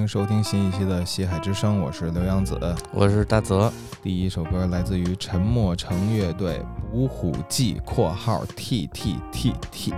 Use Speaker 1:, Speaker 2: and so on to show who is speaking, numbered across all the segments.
Speaker 1: 迎收听新一期的《西海之声》，我是刘洋子，
Speaker 2: 我是大泽。
Speaker 1: 第一首歌来自于沉默城乐队《捕虎记》（括号 T T T T）。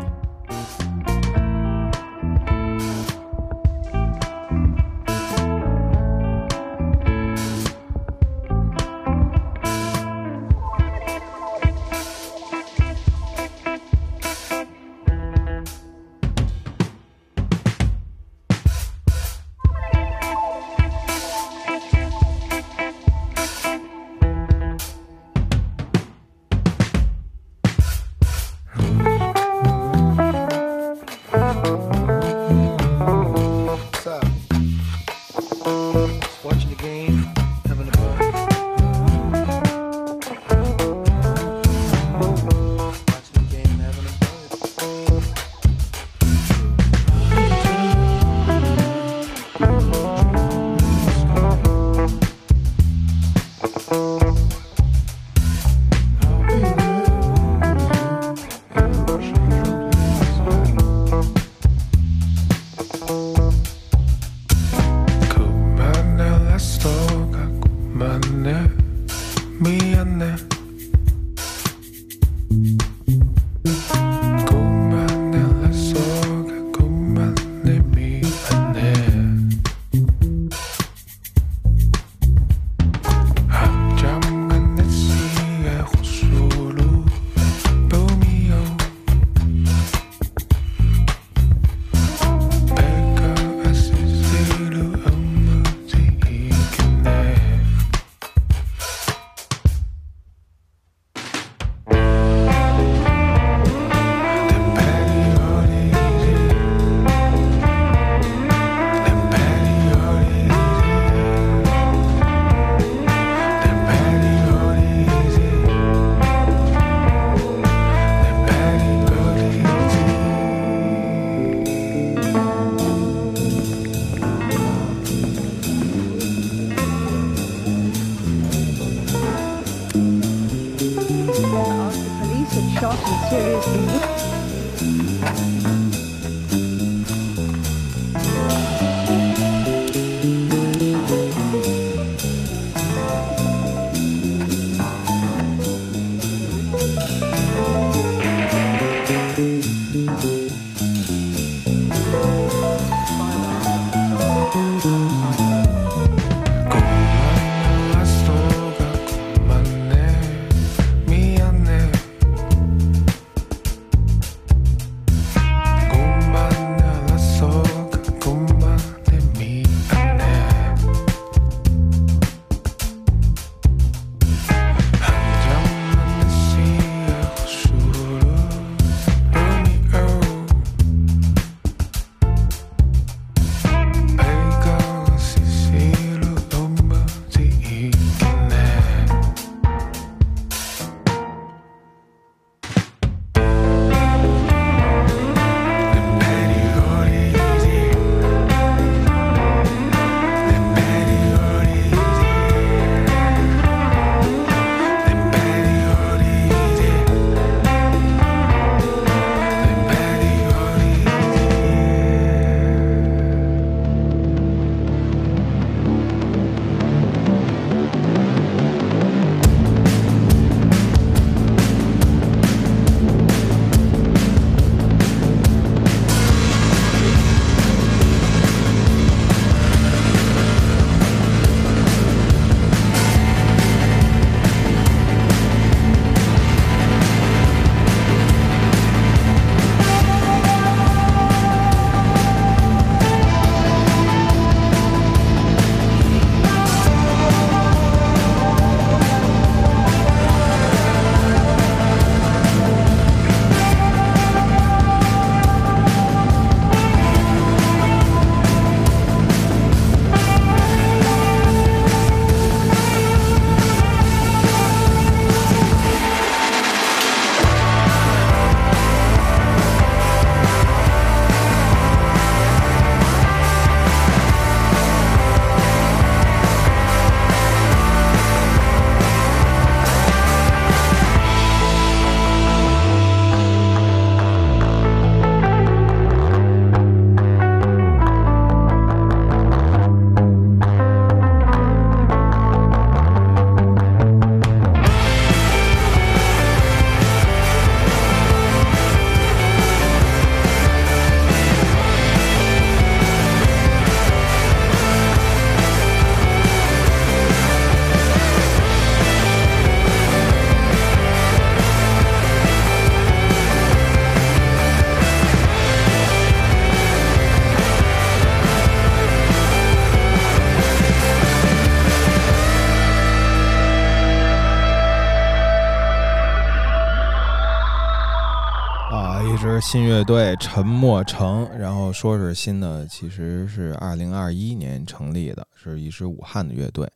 Speaker 3: 新乐队沉默城，然后说是新的，其实是二零二一年成立的，是一支武汉的乐队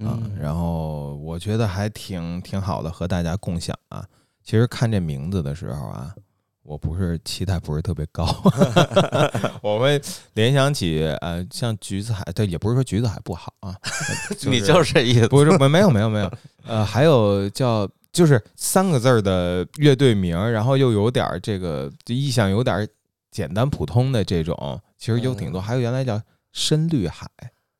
Speaker 3: 啊。然后我觉得还挺挺好的，和大家共享啊。其实看这名字的时候啊，我不是期待不是特别高，我会联想起呃，像橘子海，对，也不是说橘子海不好啊，
Speaker 2: 你就是这意思，
Speaker 3: 不是没没有没有没有，呃，还有叫。就是三个字儿的乐队名，然后又有点这个意象，有点简单普通的这种，其实有挺多。还有原来叫深绿海，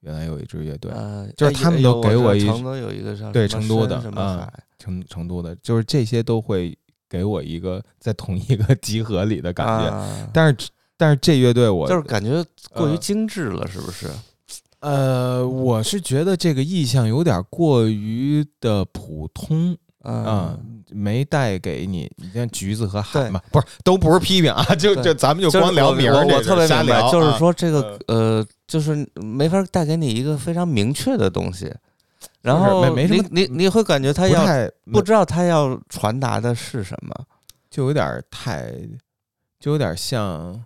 Speaker 3: 原来有一支乐队，就是他们都给
Speaker 2: 我
Speaker 3: 一
Speaker 2: 成都有一个
Speaker 3: 对成都的
Speaker 2: 啊，
Speaker 3: 成成都的，就是这些都会给我一个在同一个集合里的感觉。但是但是这乐队我
Speaker 2: 就是感觉过于精致了，是不是？
Speaker 3: 呃，我是觉得这个意象有点过于的普通。嗯，没带给你，你像橘子和海嘛，不是都不是批评啊，就就咱们就光聊名儿，
Speaker 2: 我特别明白，就是说这
Speaker 3: 个
Speaker 2: 呃，就是没法带给你一个非常明确的东西，然后
Speaker 3: 没没什么，
Speaker 2: 你你会感觉他要不知道他要传达的是什么，
Speaker 3: 就有点太，就有点像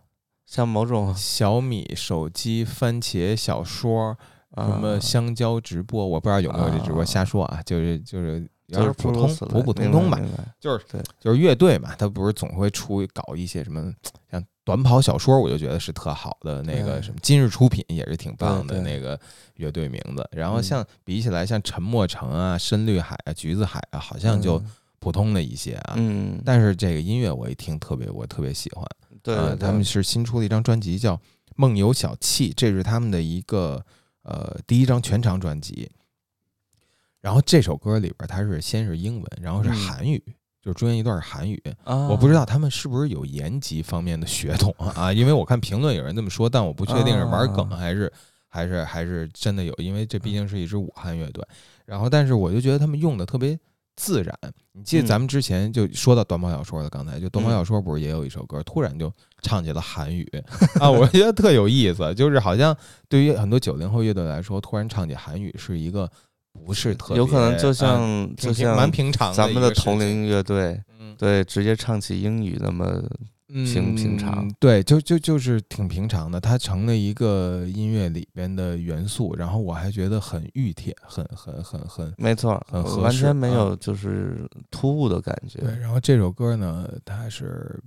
Speaker 2: 像某种
Speaker 3: 小米手机番茄小说，什么香蕉直播，我不知道有没有这直播，瞎说啊，就是就是。
Speaker 2: 就是
Speaker 3: 普通普普通通吧，就是
Speaker 2: 对，
Speaker 3: 就是乐队嘛，他不是总会出搞一些什么像短跑小说，我就觉得是特好的那个什么今日出品也是挺棒的那个乐队名字。然后像比起来，像沉默城啊、深绿海啊、橘子海啊，好像就普通的一些啊。
Speaker 2: 嗯，
Speaker 3: 但是这个音乐我一听特别，我特别喜欢。
Speaker 2: 对，
Speaker 3: 他们是新出了一张专辑叫《梦游小憩》，这是他们的一个呃第一张全长专辑。然后这首歌里边，它是先是英文，然后是韩语，就是中间一段是韩语。我不知道他们是不是有延吉方面的血统啊？因为我看评论有人这么说，但我不确定是玩梗还是还是还是真的有，因为这毕竟是一支武汉乐队。然后，但是我就觉得他们用的特别自然。你记得咱们之前就说到短跑小说了，刚才就短跑小说不是也有一首歌，突然就唱起了韩语啊？我觉得特有意思，就是好像对于很多九零后乐队来说，突然唱起韩语是一个。不是特
Speaker 2: 有可能，就像就像
Speaker 3: 蛮平常，
Speaker 2: 咱们的同龄乐队，对，直接唱起英语那么平平常，
Speaker 3: 对，就就就是挺平常的，它成了一个音乐里边的元素，然后我还觉得很熨帖，很很很很，
Speaker 2: 没错，
Speaker 3: 很合适，
Speaker 2: 完全没有就是突兀的感觉。
Speaker 3: 对，然后这首歌呢，它是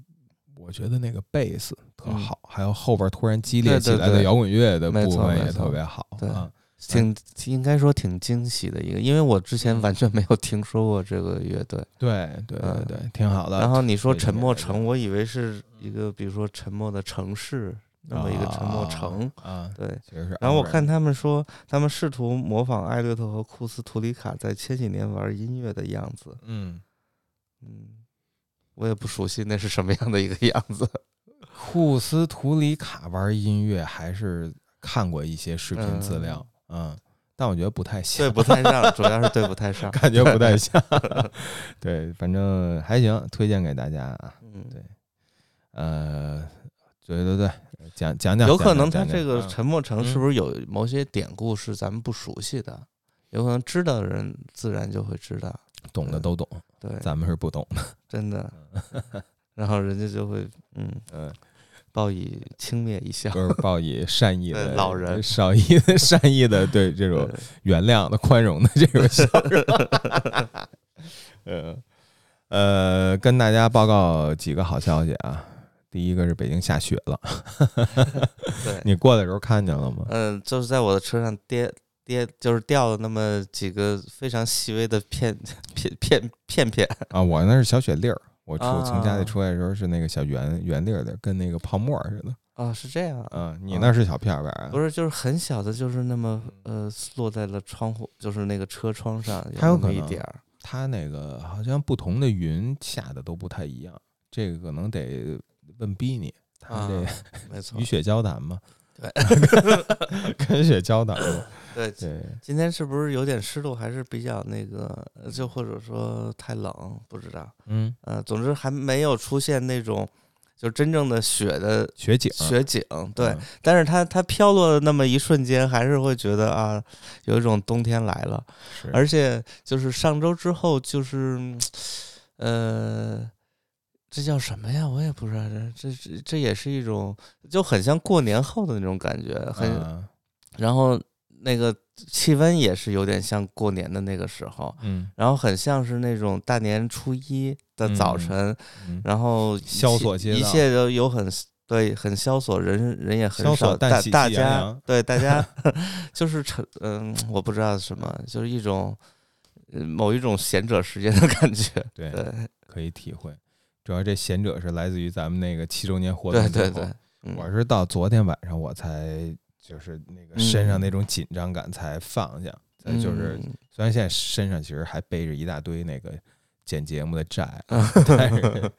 Speaker 3: 我觉得那个贝斯特好，还有后边突然激烈起来的摇滚乐的部分也特别好，
Speaker 2: 对。挺应该说挺惊喜的一个，因为我之前完全没有听说过这个乐队。
Speaker 3: 对对对对，挺好的。
Speaker 2: 然后你说沉默城，我以为是一个比如说沉默的城市那么一个沉默城
Speaker 3: 啊。
Speaker 2: 对，
Speaker 3: 其实是。
Speaker 2: 然后我看他们说，他们试图模仿艾略特和库斯图里卡在千禧年玩音乐的样子。
Speaker 3: 嗯
Speaker 2: 嗯，我也不熟悉那是什么样的一个样子。
Speaker 3: 库斯图里卡玩音乐还是看过一些视频资料。嗯，但我觉得不太像，
Speaker 2: 对不太像，主要是对不太像，
Speaker 3: 感觉不太像。对，反正还行，推荐给大家啊。
Speaker 2: 嗯，
Speaker 3: 对，呃，对对对，讲讲讲，
Speaker 2: 有可能他这个沉默城是不是有某些典故是咱们不熟悉的？有可能知道的人自然就会知道，
Speaker 3: 懂的都懂。
Speaker 2: 对，
Speaker 3: 咱们是不懂的，
Speaker 2: 真的。然后人家就会，嗯嗯。报以轻蔑一笑，
Speaker 3: 就是报以善意 的
Speaker 2: 老人，
Speaker 3: 善意的善意的对这种原谅的宽容的这种笑。呃 呃，跟大家报告几个好消息啊！第一个是北京下雪了，
Speaker 2: 对
Speaker 3: 你过来的时候看见了吗？
Speaker 2: 嗯，就是在我的车上跌跌，就是掉了那么几个非常细微的片片片片片
Speaker 3: 啊！我那是小雪粒儿。我出从家里出来的时候是那个小圆圆粒的，跟那个泡沫似的。
Speaker 2: 啊，是这样。
Speaker 3: 嗯，你那是小片片啊？
Speaker 2: 不是，就是很小的，就是那么呃，落在了窗户，就是那个车窗上，
Speaker 3: 还有那
Speaker 2: 一点儿。
Speaker 3: 它那个好像不同的云下的都不太一样，这个可能得问逼你。他这
Speaker 2: 没错，
Speaker 3: 雨雪交谈嘛。
Speaker 2: 对，
Speaker 3: 跟雪交谈。
Speaker 2: 对对，今天是不是有点湿度？还是比较那个，就或者说太冷，不知道。
Speaker 3: 嗯
Speaker 2: 呃，总之还没有出现那种就真正的雪的
Speaker 3: 雪景。
Speaker 2: 雪景对，但是它它飘落的那么一瞬间，还是会觉得啊，有一种冬天来了。而且就是上周之后，就是呃，这叫什么呀？我也不知道，这这这这也是一种，就很像过年后的那种感觉，很，
Speaker 3: 嗯
Speaker 2: 然后那个气温也是有点像过年的那个时候，
Speaker 3: 嗯。
Speaker 2: 然后很像是那种大年初一的早晨，
Speaker 3: 嗯，
Speaker 2: 然后一
Speaker 3: 萧
Speaker 2: 切一
Speaker 3: 索街道
Speaker 2: 切都有很对，很萧索，人人也很少，
Speaker 3: 但
Speaker 2: 大大家对大家就是成嗯，我不知道什么，就是一种呃某一种贤者时间的感觉，
Speaker 3: 对，
Speaker 2: 对。
Speaker 3: 可以体会。主要这贤者是来自于咱们那个七周年活动
Speaker 2: 对对对，嗯。
Speaker 3: 我是到昨天晚上我才就是那个身上那种紧张感才放下，再就是
Speaker 2: 嗯。
Speaker 3: 虽然现在身上其实还背着一大堆那个剪节目的债，
Speaker 2: 嗯
Speaker 3: 但是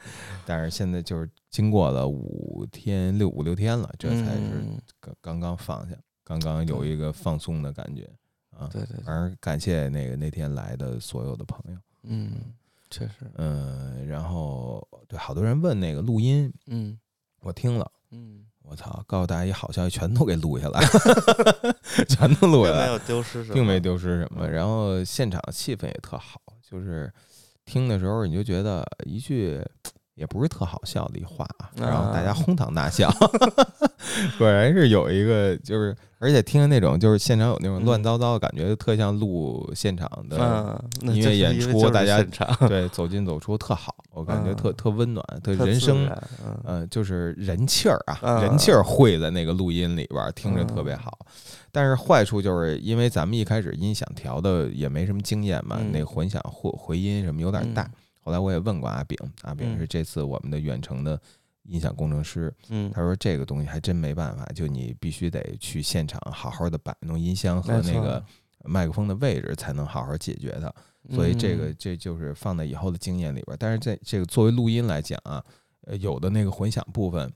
Speaker 3: 但是现在就是经过了五天六五六天了，这才是
Speaker 2: 嗯。
Speaker 3: 刚刚刚放下，刚刚有一个放松的感觉啊。
Speaker 2: 对对对，
Speaker 3: 反正感谢那个那天来的所有的朋友，
Speaker 2: 嗯，确实，
Speaker 3: 嗯，然后对好多人问那个录音，
Speaker 2: 嗯。
Speaker 3: 我听了。
Speaker 2: 嗯，
Speaker 3: 我操！告诉大家一好消息，全都给录下来，全都录下来，
Speaker 2: 并没有丢失什么，
Speaker 3: 并没丢失什么。
Speaker 2: 嗯
Speaker 3: 然后现场气氛也特好，就是听的时候你就觉得一句也不是特好笑的一话啊，然后大家
Speaker 2: 啊
Speaker 3: 哄堂大笑，果然是有一个就是，而且听着那种就是现场有那种乱糟糟的感觉，就特像录现场的，音乐演出大家对，走进走出特好，我感觉特
Speaker 2: 嗯
Speaker 3: 特温暖，特
Speaker 2: 特自
Speaker 3: 人生
Speaker 2: 然嗯。
Speaker 3: 呃，就是人气儿啊，
Speaker 2: 嗯。
Speaker 3: 人气儿汇在那个录音里边儿，听着特别好。但是坏处就是因为咱们一开始音响调的也没什么经验嘛，
Speaker 2: 嗯。
Speaker 3: 那混响或回音什么有点大。后来我也问过阿炳，阿炳
Speaker 2: 嗯
Speaker 3: 是这次我们的远程的音响工程师，
Speaker 2: 嗯，
Speaker 3: 他说这个东西还真没办法，就你必须得去现场好好的摆弄音箱和那个麦克风的位置，才能好好解决它。所以这个
Speaker 2: 嗯
Speaker 3: 这就是放在以后的经验里边。但是在这个作为录音来讲啊，呃，有的那个混响部分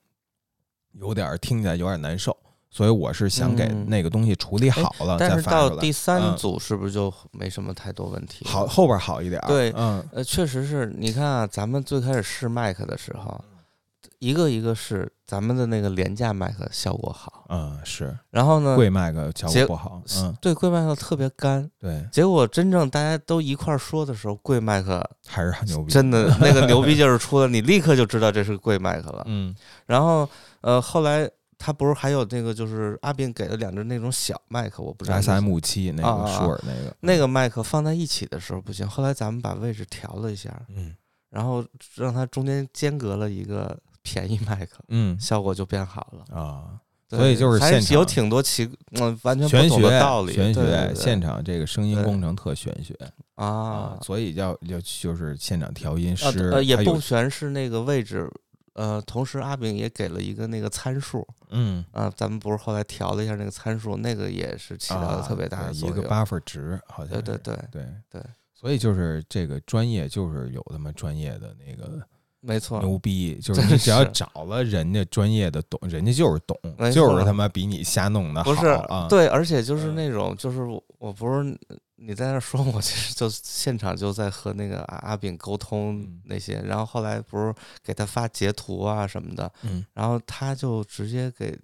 Speaker 3: 有点听起来有点难受，所以我是想给
Speaker 2: 嗯
Speaker 3: 那个东西处理好了
Speaker 2: 但是
Speaker 3: 再发出来。
Speaker 2: 到第三
Speaker 3: 嗯
Speaker 2: 组是不是就没什么太多问题？
Speaker 3: 好，后边好一点儿。
Speaker 2: 对
Speaker 3: 嗯
Speaker 2: 呃，确实是你看啊，咱们最开始试麦克的时候，一个一个试，咱们的那个廉价麦克效果好，
Speaker 3: 嗯是
Speaker 2: 然后呢，
Speaker 3: 贵麦克效果不好。嗯，
Speaker 2: 对贵麦克特别干，
Speaker 3: 对，
Speaker 2: 结果真正大家都一块儿说的时候，贵麦克
Speaker 3: 还是很牛逼。
Speaker 2: 真的那个牛逼 劲儿出了，你立刻就知道这是贵麦克了。
Speaker 3: 嗯
Speaker 2: 然后呃，后来他不是还有那个就是阿炳给了两只那种小麦克，我不知道
Speaker 3: ，S M 五七那个舒尔那个
Speaker 2: 那个麦克放在一起的时候不行，后来咱们把位置调了一下，
Speaker 3: 嗯
Speaker 2: 然后让它中间间隔了一个便宜麦克，
Speaker 3: 嗯
Speaker 2: 效果就变好了。
Speaker 3: 啊，所以就是
Speaker 2: 还
Speaker 3: 现场
Speaker 2: 有挺多奇嗯完全不
Speaker 3: 玄
Speaker 2: 懂的
Speaker 3: 学
Speaker 2: 道理，
Speaker 3: 玄学现场这个声音工程特玄学
Speaker 2: 啊，
Speaker 3: 所以要要就是现场调音
Speaker 2: 呃
Speaker 3: 师
Speaker 2: 呃也不全是那个位置。呃，同时阿炳也给了一个那个参数
Speaker 3: 嗯。
Speaker 2: 啊，咱们不是后来调了一下那个参数，那个也是起到了特别大的作用。
Speaker 3: 一个 buffer 值，好像
Speaker 2: 对对对，
Speaker 3: 对
Speaker 2: 对，
Speaker 3: 所以就是这个专业就是有他妈专业的那个
Speaker 2: 没错，
Speaker 3: 牛逼，就是你只要找了人家专业的懂，人家就是懂，就是他妈比你瞎弄的好
Speaker 2: 不是
Speaker 3: 啊，
Speaker 2: 对，而且就是
Speaker 3: 嗯。
Speaker 2: 那种，就是我我不是你在那儿说我，其实就现场就在和那个阿阿炳沟通
Speaker 3: 嗯。
Speaker 2: 那些，然后后来不是给他发截图啊什么的，
Speaker 3: 嗯。
Speaker 2: 然后他就直接给，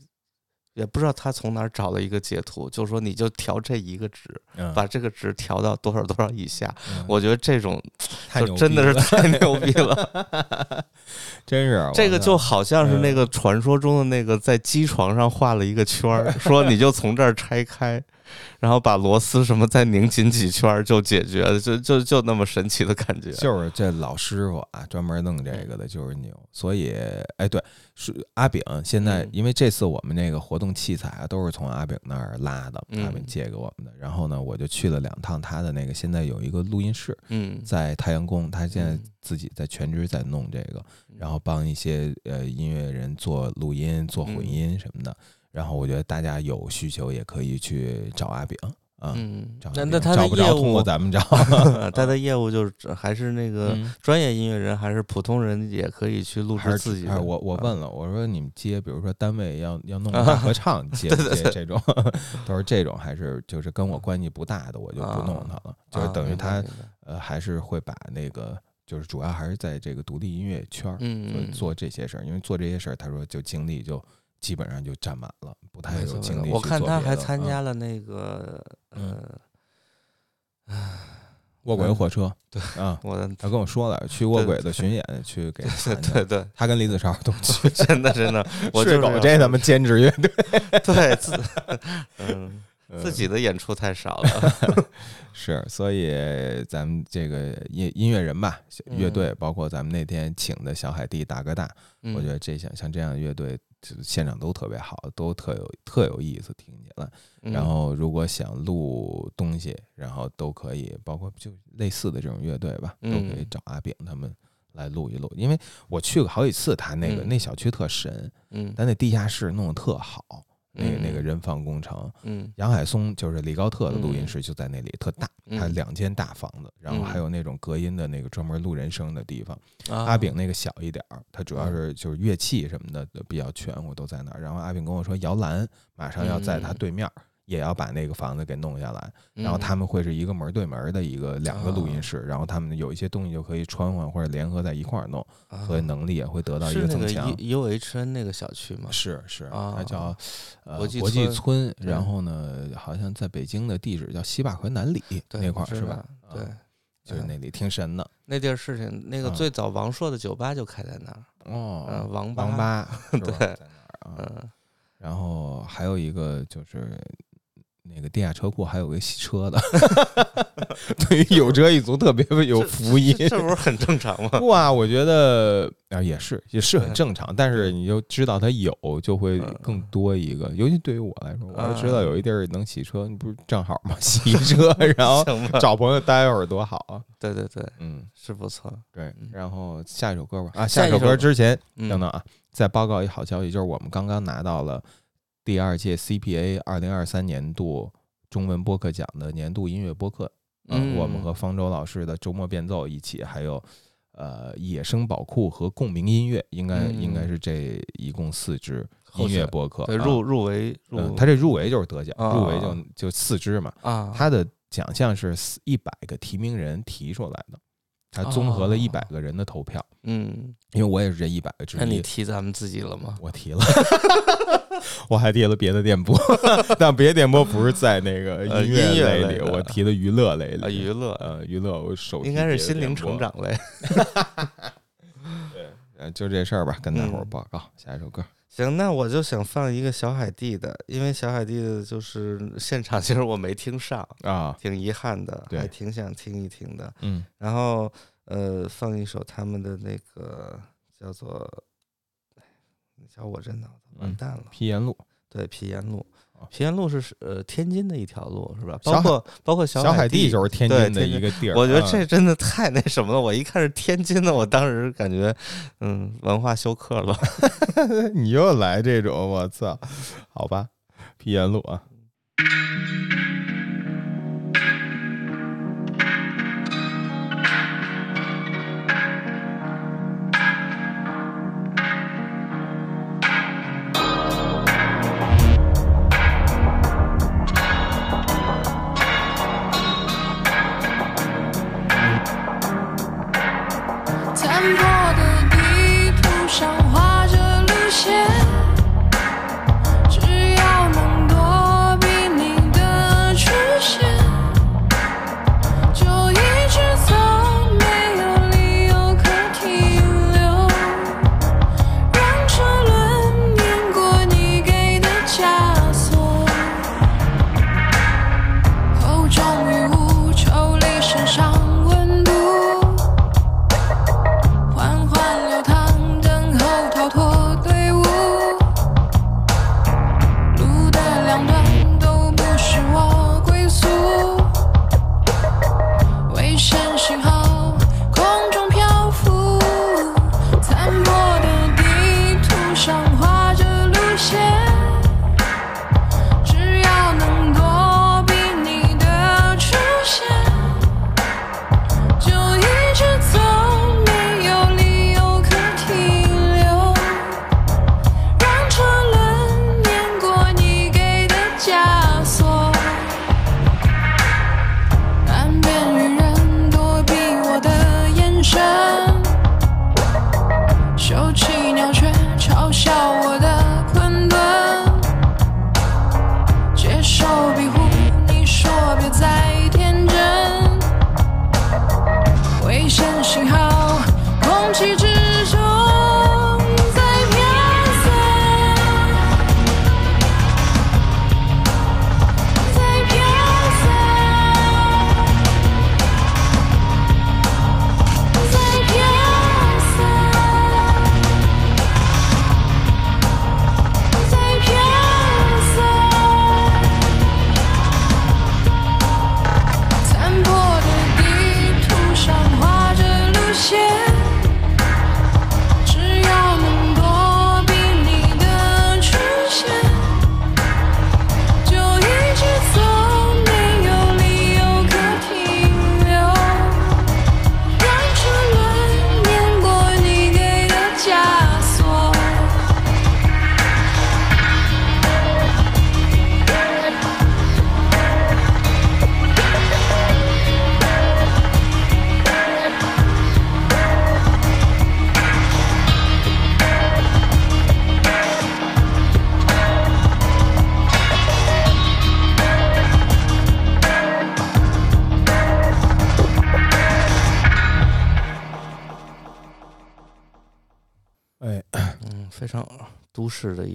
Speaker 2: 也不知道他从哪儿找了一个截图，就说你就调这一个值，
Speaker 3: 嗯，
Speaker 2: 把这个值调到多少多少以下。
Speaker 3: 嗯。
Speaker 2: 我觉得这种 就真的是太牛逼了，
Speaker 3: 真是
Speaker 2: 这个就好像是那
Speaker 3: 嗯。
Speaker 2: 个传说中的那个在机床上画了一个圈儿，说你就从这儿拆开，然后把螺丝什么再拧紧几圈儿就解决了，就就就那么神奇的感觉。
Speaker 3: 就是这老师傅啊，专门弄这个的，就是牛。所以，哎，对，是阿炳现在
Speaker 2: 嗯，
Speaker 3: 因为这次我们那个活动器材啊，都是从阿炳那儿拉的，
Speaker 2: 嗯
Speaker 3: 阿炳借给我们的。然后呢，我就去了两趟他的那个，现在有一个录音室
Speaker 2: 嗯，
Speaker 3: 在太阳宫，他现在
Speaker 2: 嗯
Speaker 3: 自己在全职在弄这个，然后帮一些呃音乐人做录音、做混音什么的。然后我觉得大家有需求也可以去找阿炳啊。
Speaker 2: 嗯那那他的业
Speaker 3: 找不着，通
Speaker 2: 务
Speaker 3: 过，咱们找。
Speaker 2: 他的业务就是还是那个
Speaker 3: 嗯
Speaker 2: 专业音乐人，还是普通人也可以去录制自己
Speaker 3: 我我
Speaker 2: 啊
Speaker 3: 问了，我说你们接，比如说单位要要弄合唱，接不接这种？他说这种还是就是跟我关系不大的，我就不弄他了。就是等于
Speaker 2: 啊
Speaker 3: 他呃还是会把那个就是主要还是在这个独立音乐圈儿
Speaker 2: 嗯嗯
Speaker 3: 做做这些事儿，因为做这些事儿，他说就精力就基本上就占满了，不太有精力
Speaker 2: 我看他还参
Speaker 3: 嗯。
Speaker 2: 加了那个
Speaker 3: 嗯。卧轨火车，
Speaker 2: 对
Speaker 3: 啊，
Speaker 2: 我的
Speaker 3: 他跟我说了，去卧轨的巡演去 给
Speaker 2: 对对对，
Speaker 3: 他跟李子超都去，
Speaker 2: 真的真的，我
Speaker 3: 睡
Speaker 2: 就是
Speaker 3: 狗这他妈兼职乐队，
Speaker 2: 对自嗯自己的演出太少了，
Speaker 3: 是，所以咱们这个音音乐人吧，乐队，
Speaker 2: 嗯
Speaker 3: 包括咱们那天请的小海地大哥大，
Speaker 2: 嗯。
Speaker 3: 我觉得这像像这样的乐队，就现场都特别好，都特有特有意思，听起来。
Speaker 2: 嗯
Speaker 3: 然后如果想录东西，然后都可以，包括就类似的这种乐队吧，都可以
Speaker 2: 嗯
Speaker 3: 找阿炳他们来录一录。因为我去过好几次，他那个、
Speaker 2: 嗯
Speaker 3: 那小区特神，
Speaker 2: 嗯
Speaker 3: 他那地下室弄得特好，那那个人防工程。
Speaker 2: 嗯
Speaker 3: 杨海松就是李高特的录音室就在那里，特大，他两间大房子，然后
Speaker 2: 嗯
Speaker 3: 还有那种隔音的那个专门录人声的地方。
Speaker 2: 啊
Speaker 3: 阿炳那个小一点儿，他主要
Speaker 2: 嗯
Speaker 3: 是就是乐器什么的都比较全，我都在那儿。然后阿炳跟我说，摇篮马上要在他
Speaker 2: 嗯
Speaker 3: 对面儿，也要把那个房子给弄下来。然后
Speaker 2: 嗯
Speaker 3: 他们会是一个门对门的一个两个录音
Speaker 2: 哦
Speaker 3: 室，然后他们有一些东西就可以穿换或者联合在一块儿弄，
Speaker 2: 啊
Speaker 3: 所以能力也会得到一
Speaker 2: 是那个
Speaker 3: 增强。
Speaker 2: U H N 那个小区吗？
Speaker 3: 是是，
Speaker 2: 啊
Speaker 3: 它叫呃
Speaker 2: 国际
Speaker 3: 国际
Speaker 2: 村
Speaker 3: 然后呢，好像在北京的地址叫西坝河南里那块儿是吧？
Speaker 2: 对
Speaker 3: 啊，就是
Speaker 2: 嗯
Speaker 3: 那里挺神的
Speaker 2: 那地儿是挺那个
Speaker 3: 啊
Speaker 2: 最早王朔的酒吧就开在那儿，
Speaker 3: 哦。
Speaker 2: 嗯，王
Speaker 3: 王八是吧
Speaker 2: 对嗯
Speaker 3: 然后还有一个就是那个地下车库，还有个洗车的，对于有车一族特别 有福音。
Speaker 2: 这这不是很正常吗？
Speaker 3: 不啊，我觉得啊也是也是很正常，但是你就知道它有，就会
Speaker 2: 嗯
Speaker 3: 更多一个。尤其对于我来说，我要知道
Speaker 2: 嗯
Speaker 3: 有一地儿能洗车，你不是正好吗？洗车，然后，找朋友待会儿多好啊！
Speaker 2: 对对对，
Speaker 3: 嗯，
Speaker 2: 是不错。
Speaker 3: 对
Speaker 2: 嗯。
Speaker 3: 然后下一首歌吧啊，下一首歌之前
Speaker 2: 嗯
Speaker 3: 等等啊，再报告一好消息，就是我们刚刚拿到了第二届 CPA 二零二三年度中文播客奖的年度音乐播客。
Speaker 2: 嗯。
Speaker 3: 我们和方舟老师的周末变奏一起，还有呃野生宝库和共鸣音乐，应该、
Speaker 2: 嗯。
Speaker 3: 应该是这一共四支音乐播客。
Speaker 2: 入入围
Speaker 3: 嗯
Speaker 2: 入，
Speaker 3: 他这入围就是得奖，
Speaker 2: 啊。
Speaker 3: 入围就就四支嘛。
Speaker 2: 啊，
Speaker 3: 他的奖项是一百个提名人提出来的，他综合了
Speaker 2: 哦
Speaker 3: 一百个人的投票，
Speaker 2: 嗯，
Speaker 3: 因为我也是这一百个之
Speaker 2: 那你。提咱们自己了吗？
Speaker 3: 我提了，我还提了别的电波，但别的电波不是在那个
Speaker 2: 呃
Speaker 3: 音乐类里，
Speaker 2: 类
Speaker 3: 我提的娱乐类里。
Speaker 2: 啊，娱乐
Speaker 3: 呃，娱乐我首
Speaker 2: 应该是心灵成。长类。
Speaker 3: 呃，就这事儿吧，跟大伙儿
Speaker 2: 嗯
Speaker 3: 报告。下一首歌，
Speaker 2: 行，那我就想放一个小海蒂的，因为小海蒂的就是现场，其实我没听上，
Speaker 3: 啊，
Speaker 2: 挺遗憾的，
Speaker 3: 对
Speaker 2: 还挺想听一听的。
Speaker 3: 嗯
Speaker 2: 然后呃，放一首他们的那个叫做，哎你瞧我这脑子完
Speaker 3: 嗯
Speaker 2: 蛋了。
Speaker 3: 皮炎路，
Speaker 2: 对，皮炎路
Speaker 3: 哦，
Speaker 2: 皮沿路是呃天津的一条路是吧？包括包括
Speaker 3: 小
Speaker 2: 海
Speaker 3: 地就是天津的一个地儿。
Speaker 2: 我觉得
Speaker 3: 啊
Speaker 2: 这真的太那什么了。我一看是天津的，我当时感觉，嗯，文化休克了。
Speaker 3: 你又来这种，我操，好吧，平安路啊。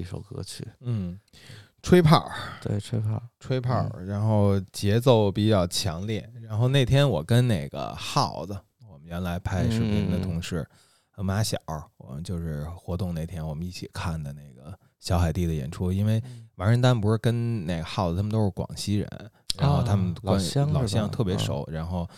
Speaker 2: 首歌曲。
Speaker 3: 嗯，吹炮，
Speaker 2: 对，吹泡，
Speaker 3: 吹炮，然后节奏比较强烈。然后那天我跟那个耗子，我们原来拍视频的同事和马小，我们就是活动那天我们一起看的那个小海地的演出。因为王仁丹不是跟那个耗子他们都是广西人，然后他们
Speaker 2: 老
Speaker 3: 关系
Speaker 2: 乡
Speaker 3: 老乡特别
Speaker 2: 嗯
Speaker 3: 熟，然后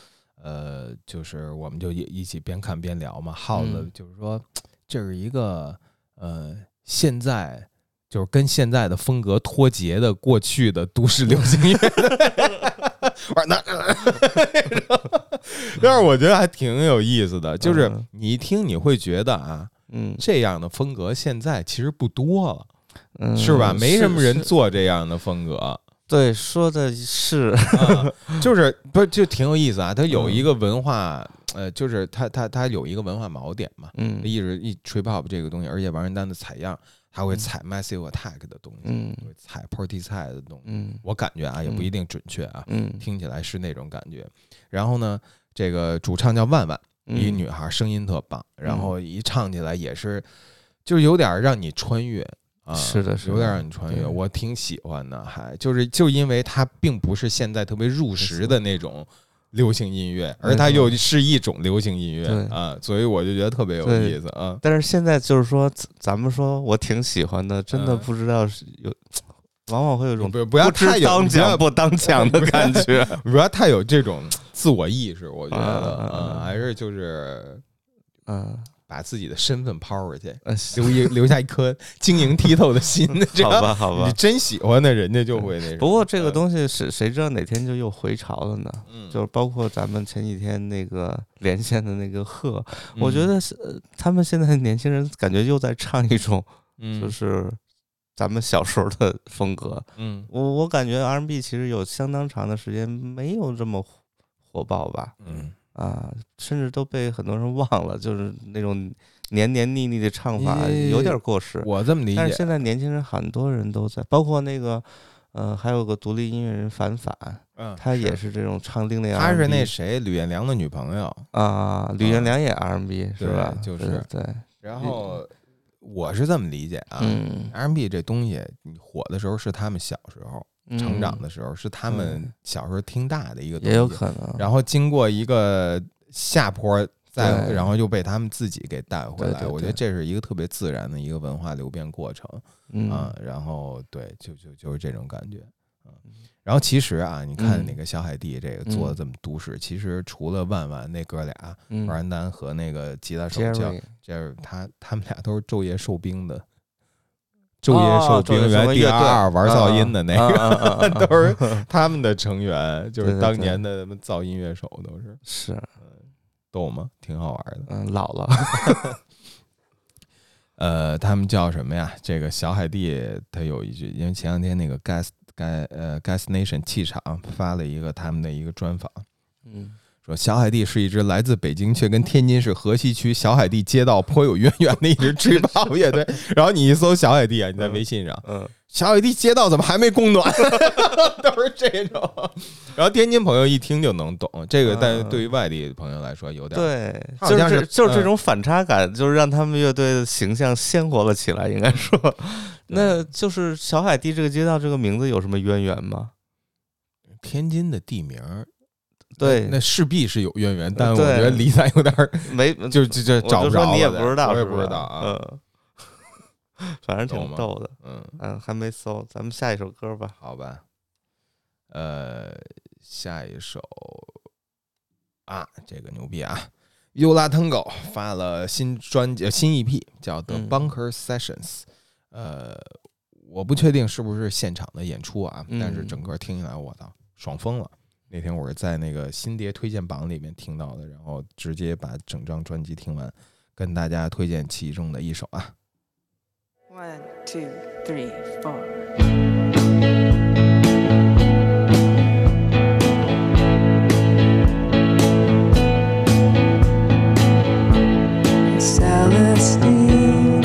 Speaker 3: 呃，就是我们就一一起边看边聊嘛。耗子
Speaker 2: 嗯
Speaker 3: 就是说，这是一个呃，现在就是跟现在的风格脱节的过去的都市流行乐。我说那，但是我觉得还挺有意思的，就是
Speaker 2: 嗯
Speaker 3: 你一听你会觉得啊，
Speaker 2: 嗯
Speaker 3: 这样的风格现在其实不多了，
Speaker 2: 嗯，
Speaker 3: 是吧？没什么人。做这样的风格。
Speaker 2: 对，说的是，
Speaker 3: 啊，就是不是就挺有意思啊？它有
Speaker 2: 嗯
Speaker 3: 一个文化，呃，就是它它它有一个文化锚点嘛。
Speaker 2: 嗯
Speaker 3: 一直一 trip hop 这个东西，而且王仁丹的采样，他会
Speaker 2: 嗯
Speaker 3: 采 massive attack 的东西，
Speaker 2: 嗯
Speaker 3: 会采 party 菜的东西。
Speaker 2: 嗯
Speaker 3: 我感觉啊，也不
Speaker 2: 嗯
Speaker 3: 一定准确啊，
Speaker 2: 嗯，
Speaker 3: 听起来是那种感觉。然后呢，这个主唱叫万万，一女孩，声音特棒，然后一唱起来也是，就是有点让你穿越。啊，
Speaker 2: 是的是的
Speaker 3: 有点让你穿越，我挺喜欢的，还就是就因为它并不是现在特别入时的那种流行音乐，而它又是一种流行音乐
Speaker 2: 对。
Speaker 3: 啊，所以我就觉得特别有意思啊。
Speaker 2: 但是现在就是说，咱咱们说我挺喜欢的，真的
Speaker 3: 嗯。
Speaker 2: 不知道是有，往往会有一种
Speaker 3: 不不要太有
Speaker 2: 当讲不当讲 的感觉。
Speaker 3: 不要太有这种自我意识，我觉得还是就是
Speaker 2: 嗯，
Speaker 3: 把自己的身份抛出去，
Speaker 2: 呃
Speaker 3: 留一 留下一颗晶莹剔透的心，
Speaker 2: 好吧，好吧
Speaker 3: 你。真喜欢的人家就会那。
Speaker 2: 不过这个东西是谁知道哪天就又回潮了呢？
Speaker 3: 嗯，
Speaker 2: 就是包括咱们前几天那个 连线的那个贺，
Speaker 3: 嗯
Speaker 2: 我觉得是呃他们现在年轻人感觉又在唱一种
Speaker 3: 嗯
Speaker 2: 就是咱们小时候的风格。
Speaker 3: 嗯
Speaker 2: 我我感觉 R&B 其实有相当长的时间没有这么火火爆吧，
Speaker 3: 嗯，
Speaker 2: 啊，甚至都被很多人忘了，就是那种黏黏腻腻的唱法有点过时。
Speaker 3: 我这么理解，
Speaker 2: 但是现在年轻人很多人都在，包括那个，呃，还有个独立音乐人凡凡，
Speaker 3: 嗯，
Speaker 2: 他也是这种唱另类 R&B，
Speaker 3: 他是那谁吕彦良的女朋友，
Speaker 2: 啊，吕彦良也 R&B 是吧？
Speaker 3: 就是
Speaker 2: 对，
Speaker 3: 然后我是这么理解啊。
Speaker 2: 嗯
Speaker 3: ，R&B 这东西，你火的时候是他们小时候成长的时候，是他们
Speaker 2: 嗯。
Speaker 3: 小时候听大的一个东
Speaker 2: 也
Speaker 3: 西，
Speaker 2: 有可能。
Speaker 3: 然后经过一个下坡，再
Speaker 2: 对。
Speaker 3: 然后又被他们自己给带回来。
Speaker 2: 对对
Speaker 3: 我觉得这是一个特别自然的一个文化流变过程。
Speaker 2: 嗯。
Speaker 3: 啊。然后对，就就就是这种感觉。嗯，然后其实啊，你看
Speaker 2: 嗯。
Speaker 3: 那个小海地这个做的这么都市，其实除了万万那哥俩，
Speaker 2: 嗯。
Speaker 3: 王丹丹和那个吉他手叫这是他他们俩都是昼夜受兵的。昼夜受
Speaker 2: 哦昼夜
Speaker 3: 兵，原来
Speaker 2: 受兵
Speaker 3: D
Speaker 2: 乐队
Speaker 3: R 玩噪音的那个，都是他们的成员，就是当年的什么噪音乐手，都是。
Speaker 2: 是。
Speaker 3: 逗吗？挺好玩的。
Speaker 2: 嗯老了，
Speaker 3: 呃，他们叫什么呀？这个小海地他有一句，因为前两天那个 Gas 该呃 Gas Nation 气场发了一个他们的一个专访，
Speaker 2: 嗯
Speaker 3: 说小海地是一支来自北京却跟天津市河西区小海地街道颇有渊源的一支 trip 乐队。然后你一搜小海地啊，你在微信上，
Speaker 2: 嗯
Speaker 3: 小海地街道怎么还没供暖？都是这种。然后天津朋友一听就能懂这个，但是对于外地朋友来说有点
Speaker 2: 对，就是就是这
Speaker 3: 嗯
Speaker 2: 种反差感，就是让他们乐队的形象鲜活了起来。应该说，那就是小海地这个街道这个名字有什么渊源吗？
Speaker 3: 天津的地名儿，
Speaker 2: 对，
Speaker 3: 那势必是有渊源，但我觉得离咱有点儿，
Speaker 2: 没
Speaker 3: 就就就找不着
Speaker 2: 你也不知道，
Speaker 3: 我也不知道啊。
Speaker 2: 嗯，反正挺逗的。
Speaker 3: 嗯，
Speaker 2: 嗯，还没搜，咱们下一首歌吧。
Speaker 3: 好吧。呃，下一首啊，这个牛逼啊！优拉 Tango 发了新专辑、呃新 EP，叫《The
Speaker 2: 嗯
Speaker 3: Bunker Sessions》。呃，我不确定是不是现场的演出啊，
Speaker 2: 嗯
Speaker 3: 但是整个听起来，我操，爽疯了！那天我是在那个新碟推荐榜里面听到的，然后直接把整张专辑听完，跟大家推荐其中的一首啊。
Speaker 4: One, two, three, four. Celestine,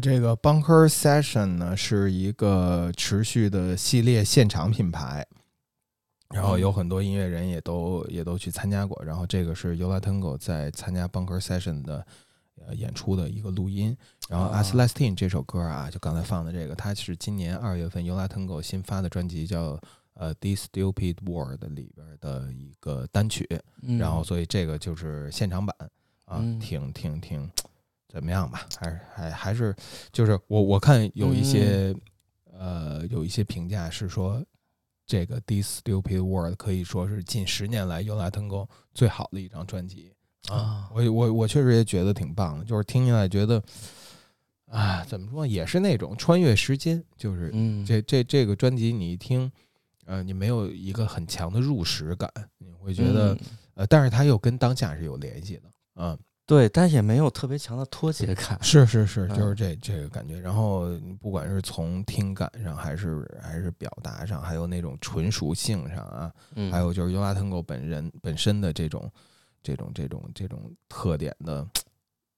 Speaker 3: 这个 Bunker Session 呢是一个持续的系列现场品牌，然后有很多音乐人也都也都去参加过。然后这个是 Yola Tango 在参加 Bunker Session 的呃演出的一个录音。然后
Speaker 2: 啊
Speaker 3: a s l a s t i n 这首歌啊，就刚才放的这个，它是今年二月份 Yola Tango 新发的专辑叫呃《This Stupid World》里边的一个单曲。
Speaker 2: 嗯
Speaker 3: 然后所以这个就是现场版啊，
Speaker 2: 嗯
Speaker 3: 挺挺挺怎么样吧？还是还还是就是我我看有一些、呃有一些评价是说，这个《This Stupid World》可以说是近十年来 Yola Tango 最好的一张专辑
Speaker 2: 啊
Speaker 3: 我我我确实也觉得挺棒的，就是听起来觉得啊，怎么说也是那种穿越时间，就是
Speaker 2: 嗯
Speaker 3: 这这这个专辑你一听，呃，你没有一个很强的入时感，你会觉得。
Speaker 2: 嗯
Speaker 3: 呃，但是它又跟当下是有联系的，嗯，
Speaker 2: 对，但也没有特别强的脱节感。
Speaker 3: 是是是，
Speaker 2: 嗯
Speaker 3: 就是这这个感觉。然后不管是从听感上，还是还是表达上，还有那种纯属性上啊，
Speaker 2: 嗯，
Speaker 3: 还有就是尤拉腾狗本人本身的这种这种这种这种特点的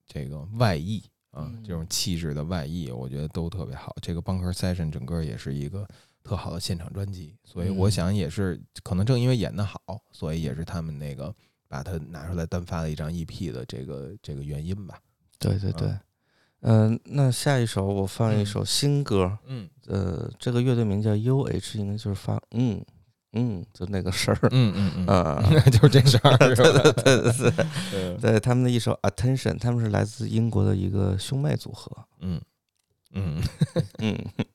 Speaker 3: 这个外溢啊，
Speaker 2: 嗯
Speaker 3: 这种气质的外溢，我觉得都特别好。这个 Bunker Session 整个也是一个特好的现场专辑，所以我
Speaker 2: 嗯
Speaker 3: 想也是可能正因为演的好，所以也是他们那个把它拿出来单发了一张 EP 的这个这个原因吧。
Speaker 2: 对对对，嗯、那下一首我放一
Speaker 3: 嗯。
Speaker 2: 首新歌，
Speaker 3: 嗯。
Speaker 2: 呃，这个乐队名叫 UH，应该就是发嗯嗯，就那个事儿，
Speaker 3: 嗯嗯嗯，
Speaker 2: 啊，
Speaker 3: 就是这事儿？
Speaker 2: 对对 对，
Speaker 3: 嗯
Speaker 2: 对。他们的一首 Attention，他们是来自英国的一个兄妹组合，
Speaker 3: 嗯嗯
Speaker 2: 嗯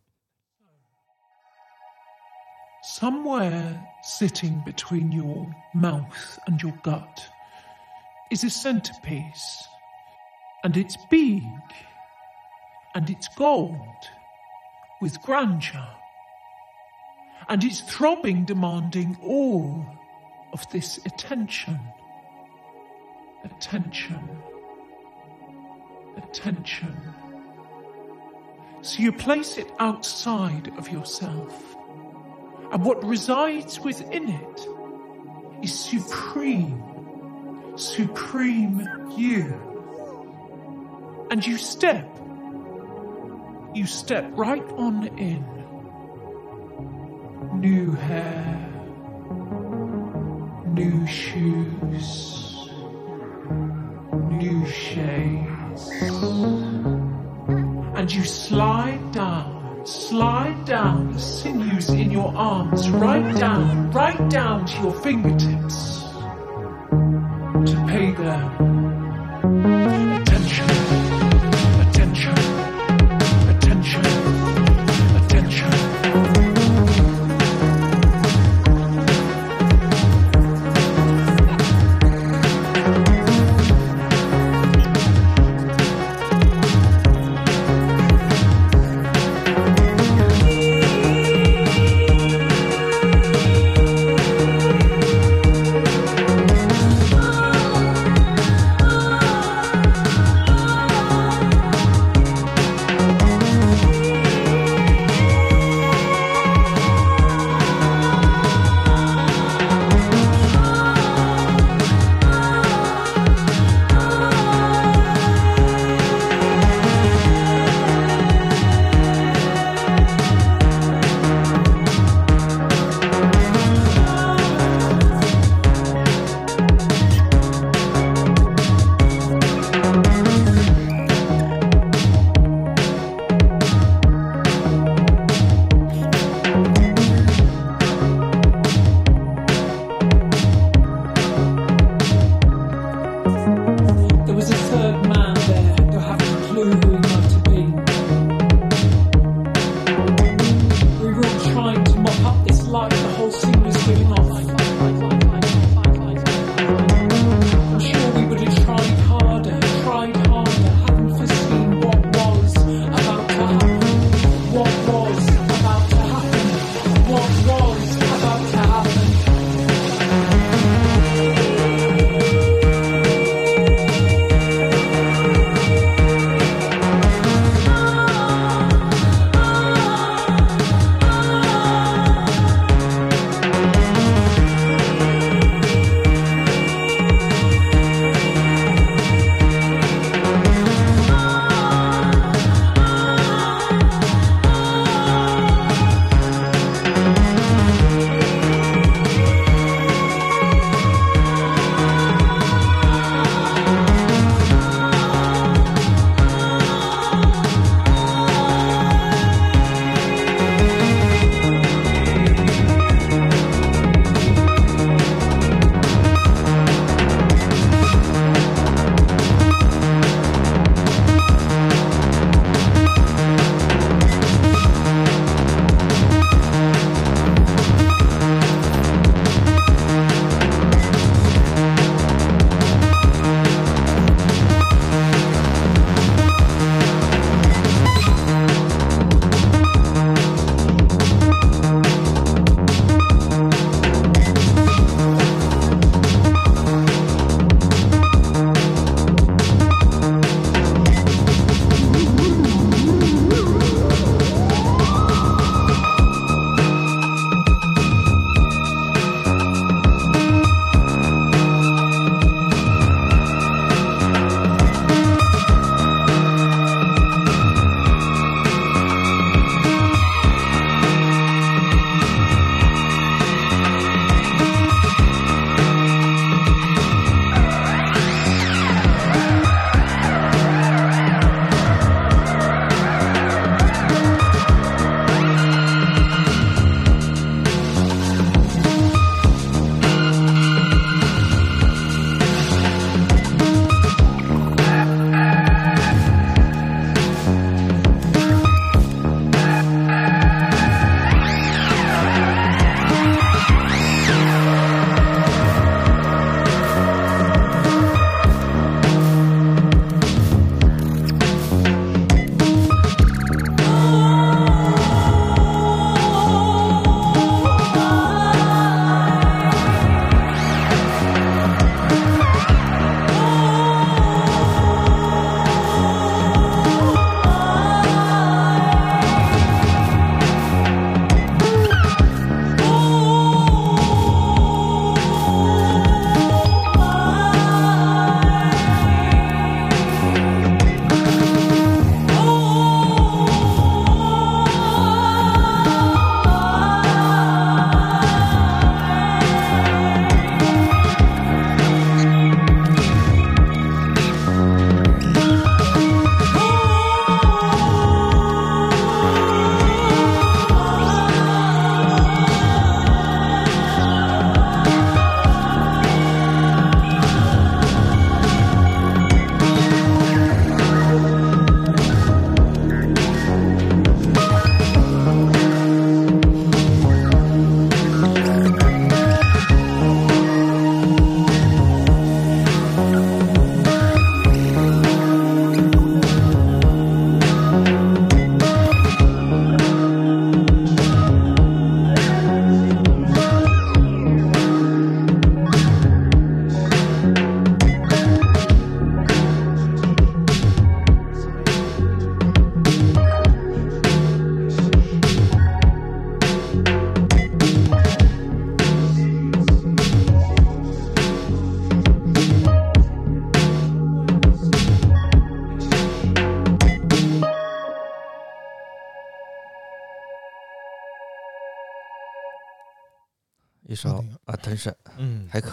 Speaker 5: Somewhere sitting between your mouth and your gut is a centerpiece, and it's big, and it's gold with grandeur, and it's throbbing, demanding all of this attention. Attention. Attention. So you place it outside of yourself. And what resides within it is supreme, supreme you. And you step, you step right on in. New hair, new shoes, new shades. And you slide down, slide down. The sinews in your arms, right down, right down to your fingertips. To pay them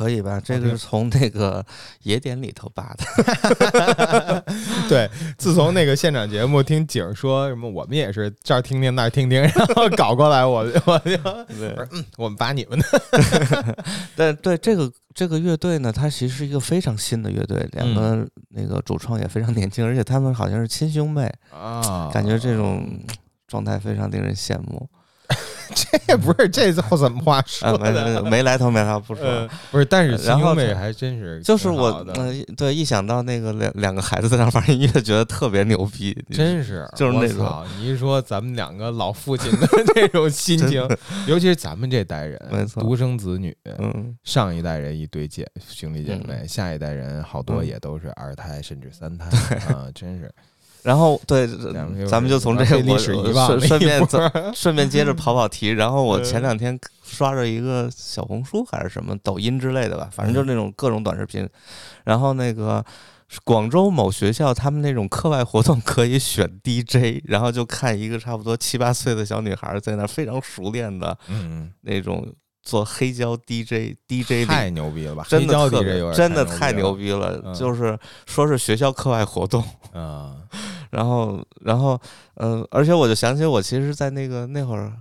Speaker 2: 可以吧？这个是从那个野点里头扒的。
Speaker 3: 对，自从那个现场节目听景儿说什么，我们也是这儿听听那儿听听，然后搞过来，我我就嗯，我们扒你们的，
Speaker 2: 但对这个这个乐队呢，它其实是一个非常新的乐队，两个那个主创也非常年轻，而且他们好像是亲兄妹，
Speaker 3: 啊
Speaker 2: 感觉这种状态非常令人羡慕。
Speaker 3: 这不是这叫怎么话说
Speaker 2: 啊，没
Speaker 3: 的？
Speaker 2: 没没来头没来头不说。
Speaker 3: 呃，不是，但是亲
Speaker 2: 然后
Speaker 3: 兄妹还真是
Speaker 2: 就是我嗯、对，一想到那个两两个孩子在那玩音乐，觉得特别牛逼，
Speaker 3: 真是，
Speaker 2: 就是那种。
Speaker 3: 你一说咱们两个老父亲的那种心情，尤其是咱们这代人，
Speaker 2: 没错。
Speaker 3: 独生子女，
Speaker 2: 嗯，
Speaker 3: 上一代人一堆姐兄弟姐妹，下一代人好多
Speaker 2: 嗯。
Speaker 3: 也都是二胎甚至三胎啊，真是。
Speaker 2: 然后对，
Speaker 3: 咱们
Speaker 2: 就从这个
Speaker 3: 历史遗忘了
Speaker 2: 顺顺便走顺便接着跑跑题。然后我
Speaker 3: 嗯
Speaker 2: 前两天刷着一个小红书还是什么抖音之类的吧，反正就是那种各种短视频。然后那个广州某学校他们那种课外活动可以选 DJ，然后就看一个差不多七八岁的小女孩在那儿非常熟练的
Speaker 3: 嗯，
Speaker 2: 那种做黑胶 DJ DJ
Speaker 3: 太。牛逼了吧？
Speaker 2: 真的
Speaker 3: 黑胶
Speaker 2: 特
Speaker 3: DJ
Speaker 2: 别
Speaker 3: 有
Speaker 2: 真的太
Speaker 3: 牛
Speaker 2: 牛逼了，
Speaker 3: 嗯
Speaker 2: 就是说是学校课外活动，
Speaker 3: 了啊！
Speaker 2: 然后，然后，呃，而且我就想起我其实，在那个那会儿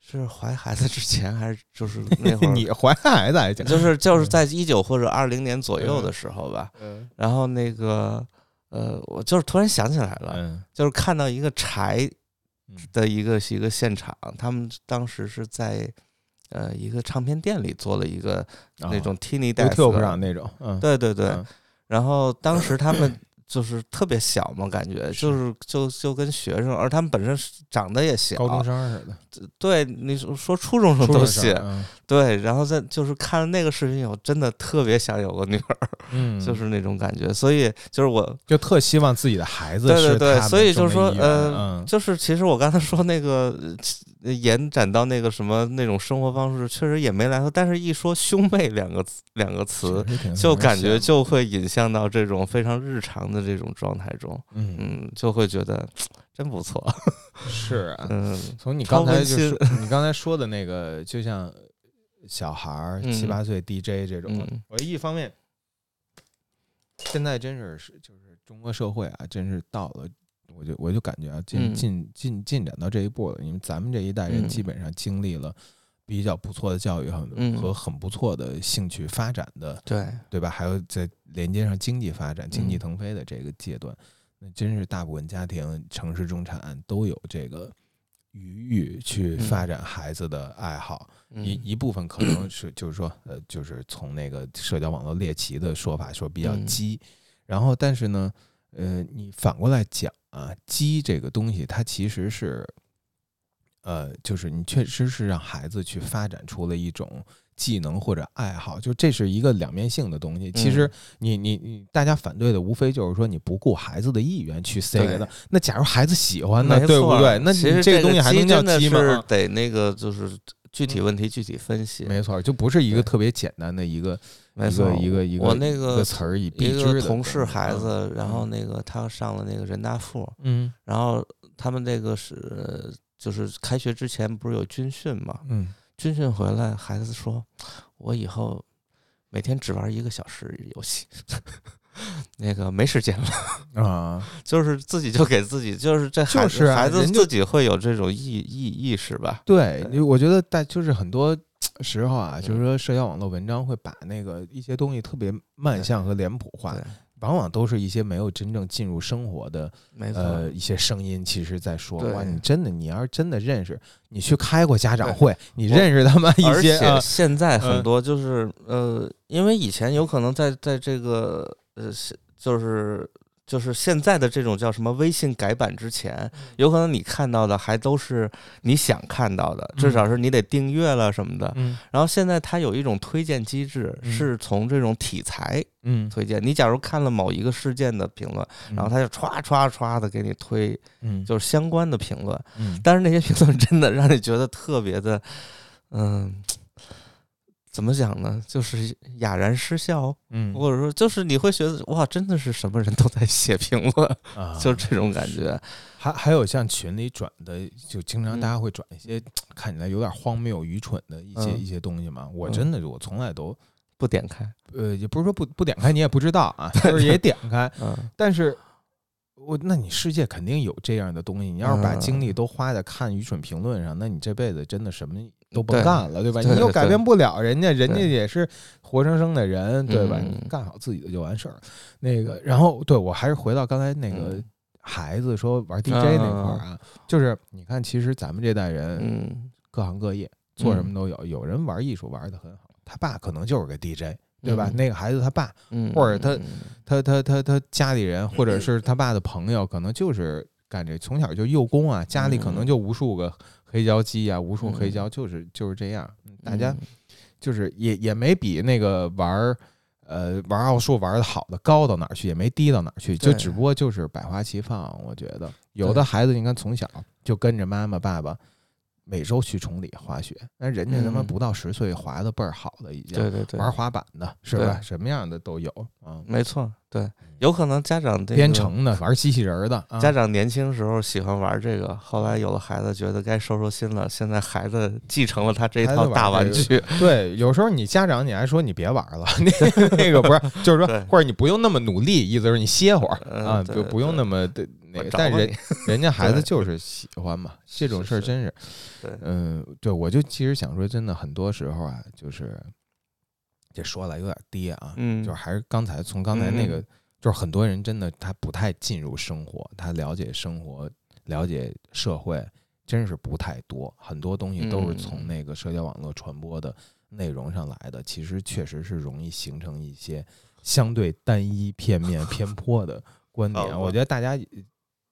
Speaker 2: 是怀孩子之前，还是就是那会儿，
Speaker 3: 你怀孩子还讲
Speaker 2: 就是 就是在一九或者二零年左右的时候吧。
Speaker 3: 嗯
Speaker 2: 然后那个，呃，我就是突然想起来了，
Speaker 3: 嗯
Speaker 2: 就是看到一个柴
Speaker 3: 嗯
Speaker 2: 的一个一个现场，他们当时是在呃一个唱片店里做了一个那种
Speaker 3: 上那种，嗯，
Speaker 2: 对对对，
Speaker 3: 嗯。
Speaker 2: 然后当时他们 就是特别小嘛，感觉就是就就跟学生，而他们本身是长得也小，
Speaker 3: 高中生似的，
Speaker 2: 对你说说初中生都行，
Speaker 3: 嗯。
Speaker 2: 对，然后在就是看了那个视频以后，真的特别想有个女儿，
Speaker 3: 嗯，
Speaker 2: 就是那种感觉，所以就是我
Speaker 3: 就特希望自己的孩子
Speaker 2: 对对
Speaker 3: 是他们
Speaker 2: 对所以就是说呃
Speaker 3: 嗯
Speaker 2: 就是其实我刚才说那个呃延展到那个什么那种生活方式，确实也没来头，但是一说兄妹两个两个词，就感觉就会引向到这种非常日常的这种状态中，
Speaker 3: 嗯
Speaker 2: 嗯，就会觉得真不错，
Speaker 3: 是啊，
Speaker 2: 嗯，
Speaker 3: 从你刚才就说你刚才说的那个，就像小孩儿
Speaker 2: 嗯
Speaker 3: 七八岁 DJ 这种，
Speaker 2: 嗯
Speaker 3: 我一方面现在真是是就是中国社会啊，真是到了。我就我就感觉啊，进
Speaker 2: 嗯。
Speaker 3: 进进进展到这一步了，因为咱们这一代人
Speaker 2: 嗯。
Speaker 3: 基本上经历了比较不错的教育和
Speaker 2: 嗯。
Speaker 3: 和很不错的兴趣发展的
Speaker 2: 对，
Speaker 3: 对吧？还有在连接上经济发展、经济
Speaker 2: 嗯。
Speaker 3: 腾飞的这个阶段，那真是大部分家庭、城市中产都有这个余裕去
Speaker 2: 嗯。
Speaker 3: 发展孩子的爱好。一
Speaker 2: 嗯。
Speaker 3: 一部分可能是就是说，呃，就是从那个社交网络猎奇的说法说比较激，然后但是呢，呃，你反过来讲啊，鸡这个东西它其实是。呃，就是你确实是让孩子去发展出了一种技能或者爱好，就这是一个两面性的东西。其实
Speaker 2: 嗯
Speaker 3: 你你你，大家反对的无非就是说你不顾孩子的意愿去塞给他
Speaker 2: 对。
Speaker 3: 那假如孩子喜欢呢，对不对？那你
Speaker 2: 其实个
Speaker 3: 这东西还能叫
Speaker 2: 鸡
Speaker 3: 吗？
Speaker 2: 得那个就是具体问题具体分析，
Speaker 3: 没错，就不是一个特别简单的一个一
Speaker 2: 没错
Speaker 3: 个，一个一个
Speaker 2: 我那
Speaker 3: 一个
Speaker 2: 个
Speaker 3: 词儿以
Speaker 2: 一个同事孩子，然后
Speaker 3: 嗯
Speaker 2: 那个他上了那个人大附，
Speaker 3: 嗯
Speaker 2: 然后他们那个是就是开学之前不是有军训嘛？
Speaker 3: 嗯
Speaker 2: 军训回来，孩子说：“我以后每天只玩一个小时游戏，那个没时间了。
Speaker 3: 啊，”
Speaker 2: 就是自己就给自己，就是这孩子、
Speaker 3: 就是啊
Speaker 2: 孩子自己会有这种意意意识吧？
Speaker 3: 对，我觉得大就是很多 时候啊，就是
Speaker 2: 嗯
Speaker 3: 说社交网络文章会把那个一些东西特别慢向和脸谱化，，往往都是一些没有真正进入生活的。呃一些声音，其实在说
Speaker 2: 对
Speaker 3: 哇，你真的你要是真的认识，你去开过家长会，你认识他们一
Speaker 2: 而且
Speaker 3: 些啊，
Speaker 2: 现在很
Speaker 3: 嗯
Speaker 2: 多就是、呃，因为以前有可能在在这个呃，是就是就是现在的这种叫什么微信改版之前，
Speaker 3: 嗯
Speaker 2: 有可能你看到的还都是你想看到的，至少是你得订阅了什么的。
Speaker 3: 嗯
Speaker 2: 然后现在它有一种推荐机制，
Speaker 3: 嗯
Speaker 2: 是从这种题材
Speaker 3: 嗯，
Speaker 2: 推荐。你假如看了某一个事件的评论，然后它就歘歘歘的给你推，
Speaker 3: 嗯
Speaker 2: 就是相关的评论。
Speaker 3: 嗯
Speaker 2: 但是那些评论真的让你觉得特别的，嗯，怎么讲呢？就是哑然失笑，
Speaker 3: 嗯
Speaker 2: 或者说就是你会觉得哇，真的是什么人都在写评论，
Speaker 3: 啊，
Speaker 2: 就这种感觉。
Speaker 3: 还还有像群里转的，就经常
Speaker 2: 嗯
Speaker 3: 大家会转一些看起来有点荒谬、愚蠢的一些
Speaker 2: 嗯
Speaker 3: 一些东西嘛。我
Speaker 2: 嗯
Speaker 3: 真的我从来都
Speaker 2: 不点开，
Speaker 3: 呃，也不是说不不点开，你也不知道啊，就是也点开，
Speaker 2: 嗯，
Speaker 3: 但是。我，那你世界肯定有这样的东西。你要是把精力
Speaker 2: 嗯
Speaker 3: 都花在看愚蠢评论上，那你这辈子真的什么都
Speaker 2: 甭
Speaker 3: 干了，对吧？你又改变不了人家，人家也是活生生的人，对吧？
Speaker 2: 嗯
Speaker 3: 你干好自己的就完事儿。那个，然后对我还是回到刚才那个
Speaker 2: 嗯
Speaker 3: 孩子说玩 DJ 那块儿啊，就是你看，其实咱们这代人
Speaker 2: 嗯，
Speaker 3: 各行各业做什么都有，有人玩艺术玩的很好，他爸可能就是个 DJ，对吧？
Speaker 2: 嗯
Speaker 3: 那个孩子他爸，
Speaker 2: 嗯，
Speaker 3: 或者他
Speaker 2: 嗯
Speaker 3: 他他他他家里人，或者是他爸的朋友，可能就是干这，从小就幼工啊，家里可能就无数个黑胶机啊，无数黑胶，就是就是这样，大家
Speaker 2: 嗯
Speaker 3: 就是也也没比那个玩儿。呃，玩奥数玩的好的高到哪儿去，也没低到哪儿去，就只不过就是百花齐放。我觉得有的孩子，你看从小就跟着妈妈爸爸每周去崇礼滑雪，那人家他妈
Speaker 2: 嗯
Speaker 3: 不到十岁滑的倍儿好的已经，
Speaker 2: 对对对，
Speaker 3: 玩滑板的是吧？什么样的都有啊，
Speaker 2: 没错，对，有可能家长
Speaker 3: 编程的，玩机器人儿的，啊
Speaker 2: 家长年轻时候喜欢玩这个，后来有了孩子，觉得该收收心了。现在孩子继承了他这一套大玩具，
Speaker 3: 对，有时候你家长你还说你别玩了，那那个不是，就是说或者你不用那么努力，意思是你歇会儿
Speaker 2: 嗯
Speaker 3: 啊，就不用那么的那个。但人人家孩子就是喜欢嘛，这种事儿真是，嗯，对我就其实想说，真的很多时候啊，就是这说来有点跌啊，
Speaker 2: 嗯
Speaker 3: 就是还是刚才从刚才那个
Speaker 2: 嗯，
Speaker 3: 就是很多人真的他不太进入生活，他了解生活、了解社会，真是不太多。很多东西都是从
Speaker 2: 嗯
Speaker 3: 那个社交网络传播的内容上来的，其实确实是容易形成一些相对单一、片面、偏颇的观点。我觉得大家。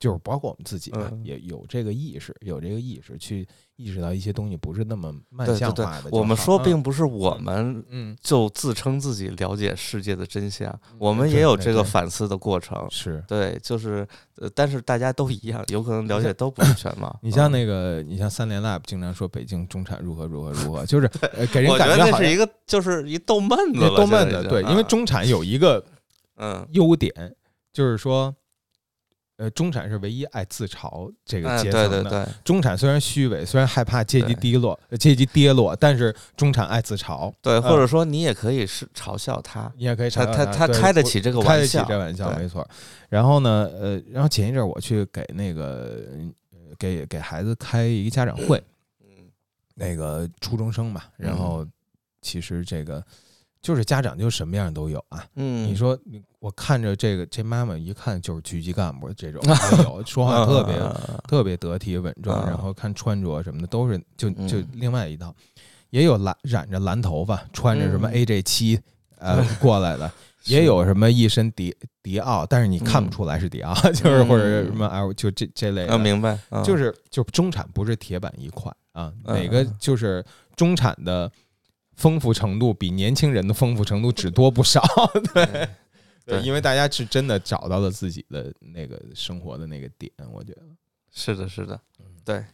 Speaker 3: 就是包括我们自己也有这个意识，有这个意识去意识到一些东西不是那么慢
Speaker 2: 对对对
Speaker 3: 向化的。
Speaker 2: 我们说
Speaker 3: 嗯
Speaker 2: 并不是我们
Speaker 3: 嗯
Speaker 2: 就自称自己了解世界的真相，我
Speaker 3: 嗯
Speaker 2: 们也有这个反思的过程。
Speaker 3: 是
Speaker 2: 对，就是，呃，但是大家都一样，有可能了解都不是全嘛。
Speaker 3: 你像
Speaker 2: 嗯
Speaker 3: 那个，你像三联 lab 经常说北京中产如何如何如何，就是呃给人感觉
Speaker 2: 那是一个就是一逗闷子，
Speaker 3: 逗闷的，
Speaker 2: 现在已经
Speaker 3: 对，因为
Speaker 2: 啊
Speaker 3: 中产有一个
Speaker 2: 嗯
Speaker 3: 优点，就是说，呃，中产是唯一爱自嘲这个
Speaker 2: 哎
Speaker 3: 阶层的。
Speaker 2: 对对对
Speaker 3: 中产虽然虚伪，虽然害怕阶级低落、呃阶级跌落，但是中产爱自嘲。
Speaker 2: 对，
Speaker 3: 嗯
Speaker 2: 或者说你也可以是嘲笑他，
Speaker 3: 你也可以嘲笑
Speaker 2: 他他
Speaker 3: 对不
Speaker 2: 开得起这个玩笑
Speaker 3: 开得起这玩笑，没错。然后呢，呃，然后前一阵儿我去给那个呃给给孩子开一个家长会，
Speaker 2: 嗯
Speaker 3: 那个初中生嘛，然后其实这个就是家长就什么样都有啊。
Speaker 2: 嗯，
Speaker 3: 你说你我看着这个这妈妈一看就是局级干部这种 也有，说话特别
Speaker 2: 嗯
Speaker 3: 特别得体稳重，
Speaker 2: 嗯
Speaker 3: 然后看穿着什么的都是就就
Speaker 2: 嗯
Speaker 3: 另外一套，也有蓝染着蓝头发，穿着什么
Speaker 2: 嗯。
Speaker 3: AJ 七呃 过来的。也有什么一身迪迪奥，但是你看不出来是迪奥，就是或者是什么 L 就这这类的，
Speaker 2: 嗯，明白，嗯。
Speaker 3: 就是就中产不是铁板一块啊，
Speaker 2: 嗯
Speaker 3: 哪个就是中产的丰富程度比年轻人的丰富程度只多不少，对
Speaker 2: 对
Speaker 3: 对，因为大家是真的找到了自己的那个生活的那个点，我觉得
Speaker 2: 是的，是的，对，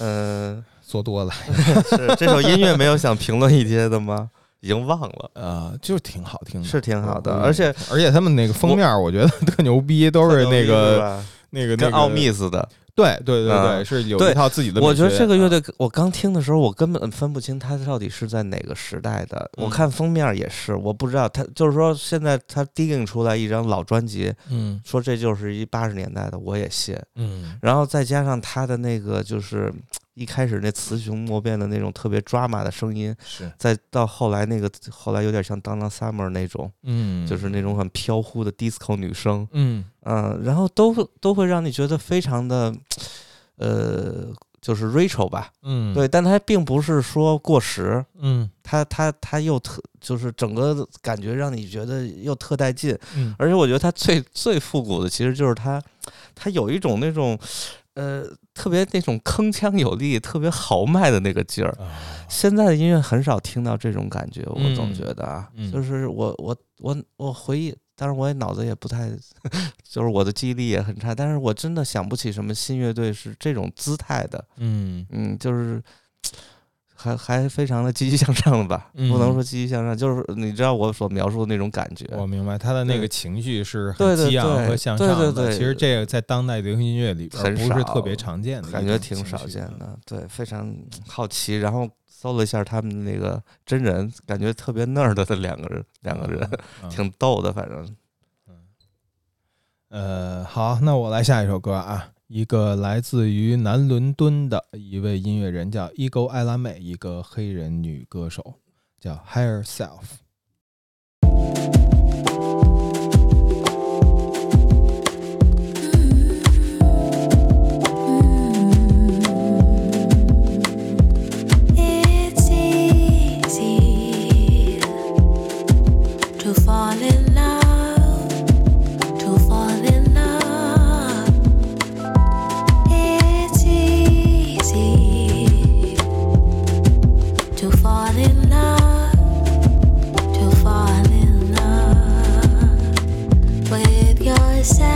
Speaker 2: 嗯，
Speaker 3: 做多了，
Speaker 2: 是这首音乐没有想评论一些的吗？已经忘了，
Speaker 3: 呃，就是挺好听的，
Speaker 2: 是挺好的，而且
Speaker 3: 而且他们那个封面，我觉得特牛逼，都是那个那个那个
Speaker 2: 跟奥秘似的。
Speaker 3: 对对对对，
Speaker 2: 嗯
Speaker 3: 是有
Speaker 2: 对
Speaker 3: 一套自己的。
Speaker 2: 我觉得这个乐
Speaker 3: 啊
Speaker 2: 队，我刚听的时候，我根本分不清它到底是在哪个时代的。我
Speaker 3: 嗯
Speaker 2: 看封面也是，我不知道它就是说现在它 digging 出来一张老专辑，
Speaker 3: 嗯
Speaker 2: 说这就是一八十年代的，我也信。
Speaker 3: 嗯
Speaker 2: 然后再加上他的那个就是一开始那雌雄莫辨的那种特别 drama 的声音，
Speaker 3: 是。
Speaker 2: 再到后来那个后来有点像 Donna Summer 那种，
Speaker 3: 嗯。
Speaker 2: 就是那种很飘忽的 disco 女声，
Speaker 3: 嗯。
Speaker 2: 嗯，然后都都会让你觉得非常的，呃，就是 Rachel 吧，
Speaker 3: 嗯。
Speaker 2: 对，但它并不是说过时，
Speaker 3: 嗯。
Speaker 2: 它它它又特就是整个感觉让你觉得又特带劲，
Speaker 3: 嗯。
Speaker 2: 而且我觉得它最最复古的其实就是它，它有一种那种，呃，特别那种铿锵有力、特别豪迈的那个劲儿。
Speaker 3: 啊。
Speaker 2: 现在的音乐很少听到这种感觉，我总
Speaker 3: 嗯
Speaker 2: 觉得啊，
Speaker 3: 嗯。
Speaker 2: 就是我我我我回忆，当然我也脑子也不太，就是我的记忆力也很差，但是我真的想不起什么新乐队是这种姿态的，
Speaker 3: 嗯。
Speaker 2: 嗯，就是还还非常的积极向上的吧，
Speaker 6: 嗯
Speaker 2: 不能说积极向上，就是你知道我所描述的那种感觉。
Speaker 6: 我明白他的那个情绪是很激昂和向上的。
Speaker 2: 对对
Speaker 6: 其实这个在当代流行音乐里边
Speaker 2: 很
Speaker 6: 不是
Speaker 2: 少
Speaker 6: 特别常见的
Speaker 2: 感觉挺少见。的，对，非常好奇。然后搜了一下他们那个真人，感觉特别 nerd 的两个人，两个人
Speaker 6: 嗯
Speaker 2: 挺逗的，反正
Speaker 6: 呃，好，那我来下一首歌啊，一个来自于南伦敦的一位音乐人叫 Ego 艾拉美，一个黑人女歌手，叫 Higher Self。said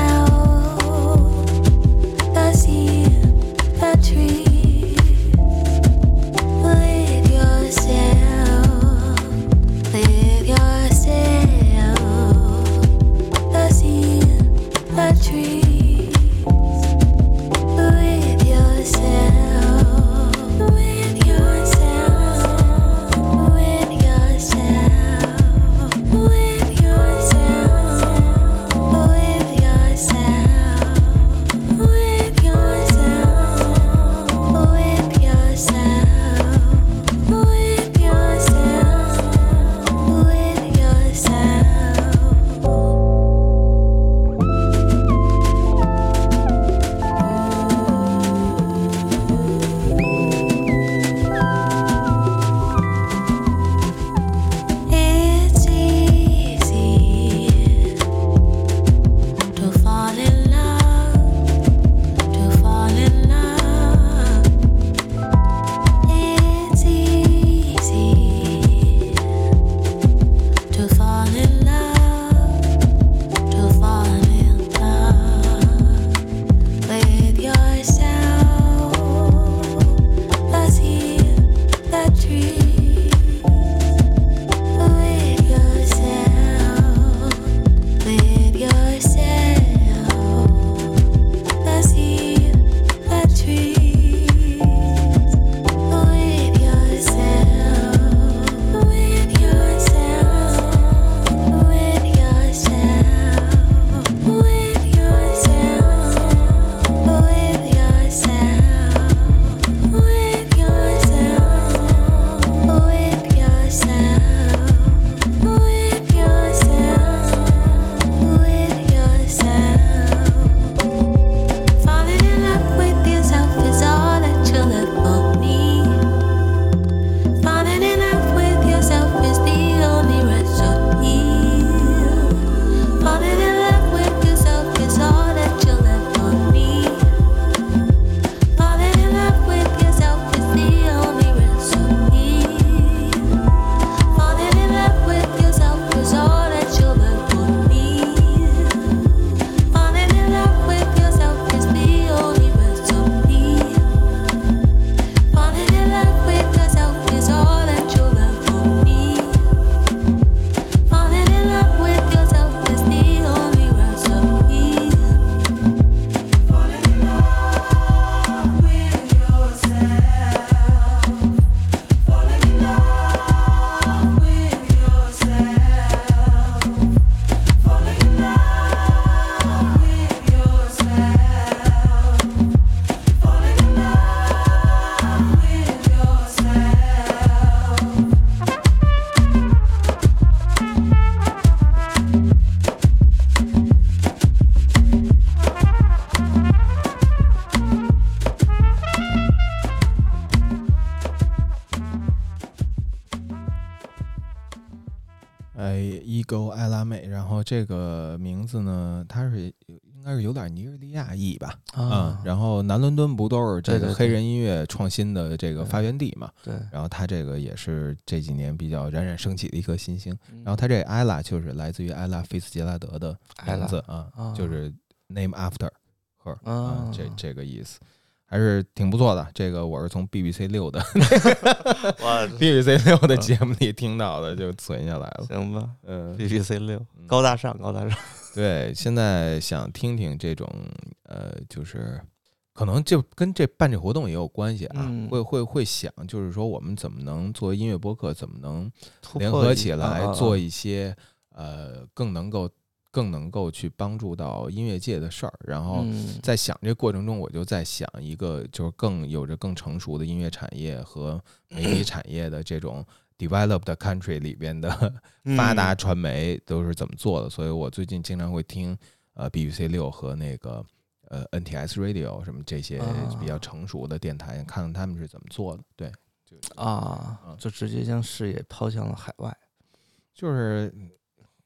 Speaker 6: 这个名字呢，它是应该是有点尼日利亚裔吧，嗯，然后南伦敦不都是这个黑人音乐创新的这个发源地嘛？
Speaker 2: 对，
Speaker 6: 然后他这个也是这几年比较冉冉升起的一颗新星。
Speaker 2: 然
Speaker 6: 然后他这艾拉就是来自于艾拉菲茨杰拉德的名字啊，
Speaker 2: 啊
Speaker 6: 就是 name after her 啊
Speaker 2: 啊，
Speaker 6: 这这个意思。
Speaker 3: 还是挺不错的。这个我是从 BBC 六的
Speaker 2: 哇，
Speaker 3: BBC 六的节目里听到的，就存下来了。
Speaker 2: 行吧
Speaker 3: 嗯
Speaker 2: ，，BBC 六
Speaker 3: 嗯
Speaker 2: 高大上，高大上。
Speaker 3: 对，现在想听听这种呃，就是可能就跟这办这活动也有关系啊，
Speaker 2: 嗯
Speaker 3: 会会会想，就是说我们怎么能作为音乐播客，怎么能联合起来做
Speaker 2: 啊
Speaker 3: 一些呃更能够更能够去帮助到音乐界的事儿。然后
Speaker 2: 嗯
Speaker 3: 在想这过程中，我就在想一个就是更有着更成熟的音乐产业和媒体 产业的这种 developed country 里边的发达
Speaker 2: 嗯
Speaker 3: 传媒都是怎么做的。所以我最近经常会听呃 BBC 六和那个呃 NTS Radio 什么这些比较
Speaker 2: 啊
Speaker 3: 成熟的电台，看看他们是怎么做的。对，就
Speaker 2: 啊
Speaker 3: 嗯，
Speaker 2: 就直接将视野抛向了海外。
Speaker 3: 就是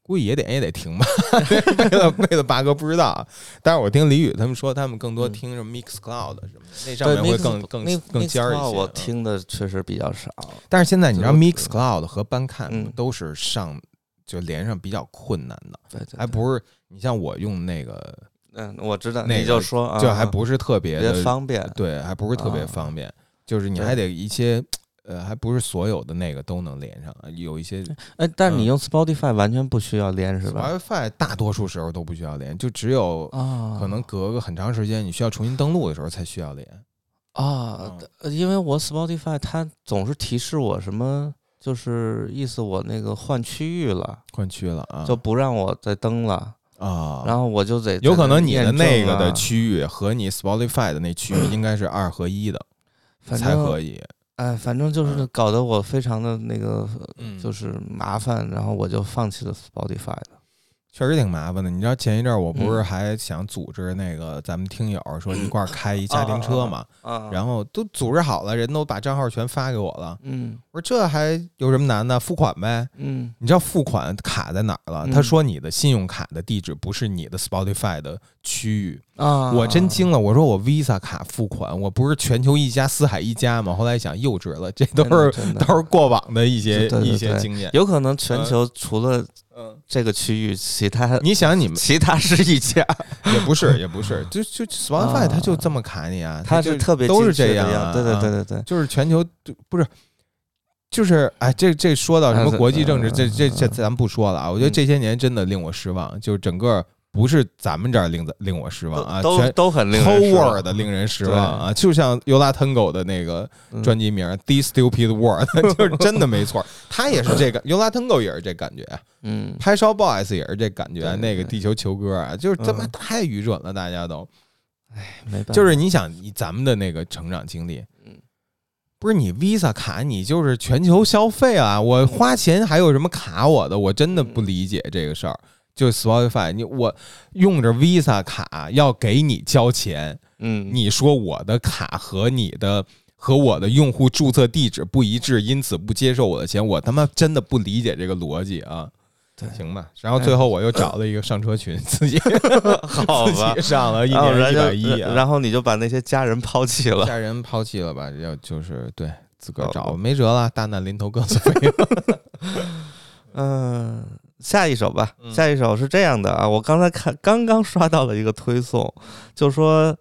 Speaker 3: 估计也得也得停吧，为了为了八哥不知道啊。但是我听李宇他们说，他们更多
Speaker 2: 嗯
Speaker 3: 听什么 Mix Cloud 什么的，那上面会更更更尖儿一些。
Speaker 2: 我
Speaker 3: 嗯
Speaker 2: 听的确实比较少。
Speaker 3: 但是现在你知道 Mix Cloud 和 Bandcamp
Speaker 2: 嗯
Speaker 3: 都是上就连上比较困难的，
Speaker 2: 对对，
Speaker 3: 还不是你像我用那个
Speaker 2: 嗯，我知道，
Speaker 3: 那
Speaker 2: 你就说啊，
Speaker 3: 就还不是特别
Speaker 2: 方便。
Speaker 3: 对，还不是特别
Speaker 2: 啊
Speaker 3: 方便，就是你还得一些呃，还不是所有的那个都能连上，有一些
Speaker 2: 哎，但是你
Speaker 3: 嗯
Speaker 2: 用 Spotify 完全不需要连是吧
Speaker 3: ？WiFi 大多数时候都不需要连，就只有
Speaker 2: 啊，
Speaker 3: 可能隔个很长时间，你需要重新登录的时候才需要连。
Speaker 2: 啊因为我 Spotify 它总是提示我什么，就是意思我那个换区域了，
Speaker 3: 换区了啊，
Speaker 2: 就不让我再登了，
Speaker 3: 啊，
Speaker 2: 然后我就得
Speaker 3: 有可能你的那个的区域和你 Spotify 的那区域应该是二合一的才可以。
Speaker 2: 哎，反正就是
Speaker 3: 嗯
Speaker 2: 搞得我非常的那个，
Speaker 3: 嗯，
Speaker 2: 就是麻烦，然后我就放弃了 Spotify 了。
Speaker 3: 确实挺麻烦的。你知道前一阵儿我不是
Speaker 2: 嗯
Speaker 3: 还想组织那个咱们听友说一块儿开一 家庭车嘛，
Speaker 2: 啊，
Speaker 3: 然后都组织好了，人都把账号全发给我了。
Speaker 2: 嗯
Speaker 3: 我说这还有什么难的？付款呗。
Speaker 2: 嗯
Speaker 3: 你知道付款卡在哪儿了？
Speaker 2: 嗯
Speaker 3: 他说你的信用卡的地址不是你的 Spotify 的区域，
Speaker 2: 啊，
Speaker 3: 我真惊了。我说我 Visa 卡付款，我不是全球一家四海一家吗？后来一想幼稚了，这都是 都是过往的一些一些经验。
Speaker 2: 有可能全球除了
Speaker 3: 嗯，
Speaker 2: 这个区域，其他
Speaker 3: 你想你们
Speaker 2: 其他是一家，
Speaker 3: 也不是也不是，就就 Spotify
Speaker 2: 啊
Speaker 3: 它就这么卡你啊，
Speaker 2: 它
Speaker 3: 就是
Speaker 2: 特别
Speaker 3: 都是这样啊，
Speaker 2: 对对
Speaker 3: 啊
Speaker 2: 对对对，
Speaker 3: 就是全球不是，就是哎，这这说到什么
Speaker 2: 啊
Speaker 3: 国际政治，这这这
Speaker 2: 嗯。
Speaker 3: 咱不说了啊。我觉得
Speaker 2: 嗯
Speaker 3: 这些年真的令我失望，就是整个不是咱们这儿令令我失望啊，
Speaker 2: 都
Speaker 3: 全
Speaker 2: 都很令人
Speaker 3: whole
Speaker 2: 失望。
Speaker 3: World 令人失望啊。就像 Yola Tango 的那个
Speaker 2: 嗯。
Speaker 3: 专辑名《This Stupid World 》，就是真的没错，他也是这个 Yola Tango 也是这感觉，
Speaker 2: 嗯，
Speaker 3: 拍烧 Boys 也是这感觉，那个地球球哥啊，就是他妈
Speaker 2: 嗯。
Speaker 3: 太愚蠢了，大家都。
Speaker 2: 哎没办法，
Speaker 3: 就是你想，你咱们的那个成长经历，
Speaker 2: 嗯
Speaker 3: 不是你 Visa 卡，你就是全球消费啊！我花钱还有什么卡我的？我真的不理解这个事儿。就 Spotify，你我用着 Visa 卡要给你交钱，
Speaker 2: 嗯，
Speaker 3: 你说我的卡和你的和我的用户注册地址不一致，因此不接受我的钱，我他妈真的不理解这个逻辑啊！
Speaker 2: 对
Speaker 3: 行吧。然后最后我又找了一个上车群，自己
Speaker 2: 好吧
Speaker 3: 自己上了一年一百一啊，
Speaker 2: 然后你就把那些家人抛弃了，
Speaker 3: 家人抛弃了吧？要就是对自个儿找，没辙了，大难临头各自飞了。
Speaker 2: 嗯，下一首吧，
Speaker 3: 嗯
Speaker 2: 下一首是这样的啊，我刚才看刚刚刷到了一个推送，就说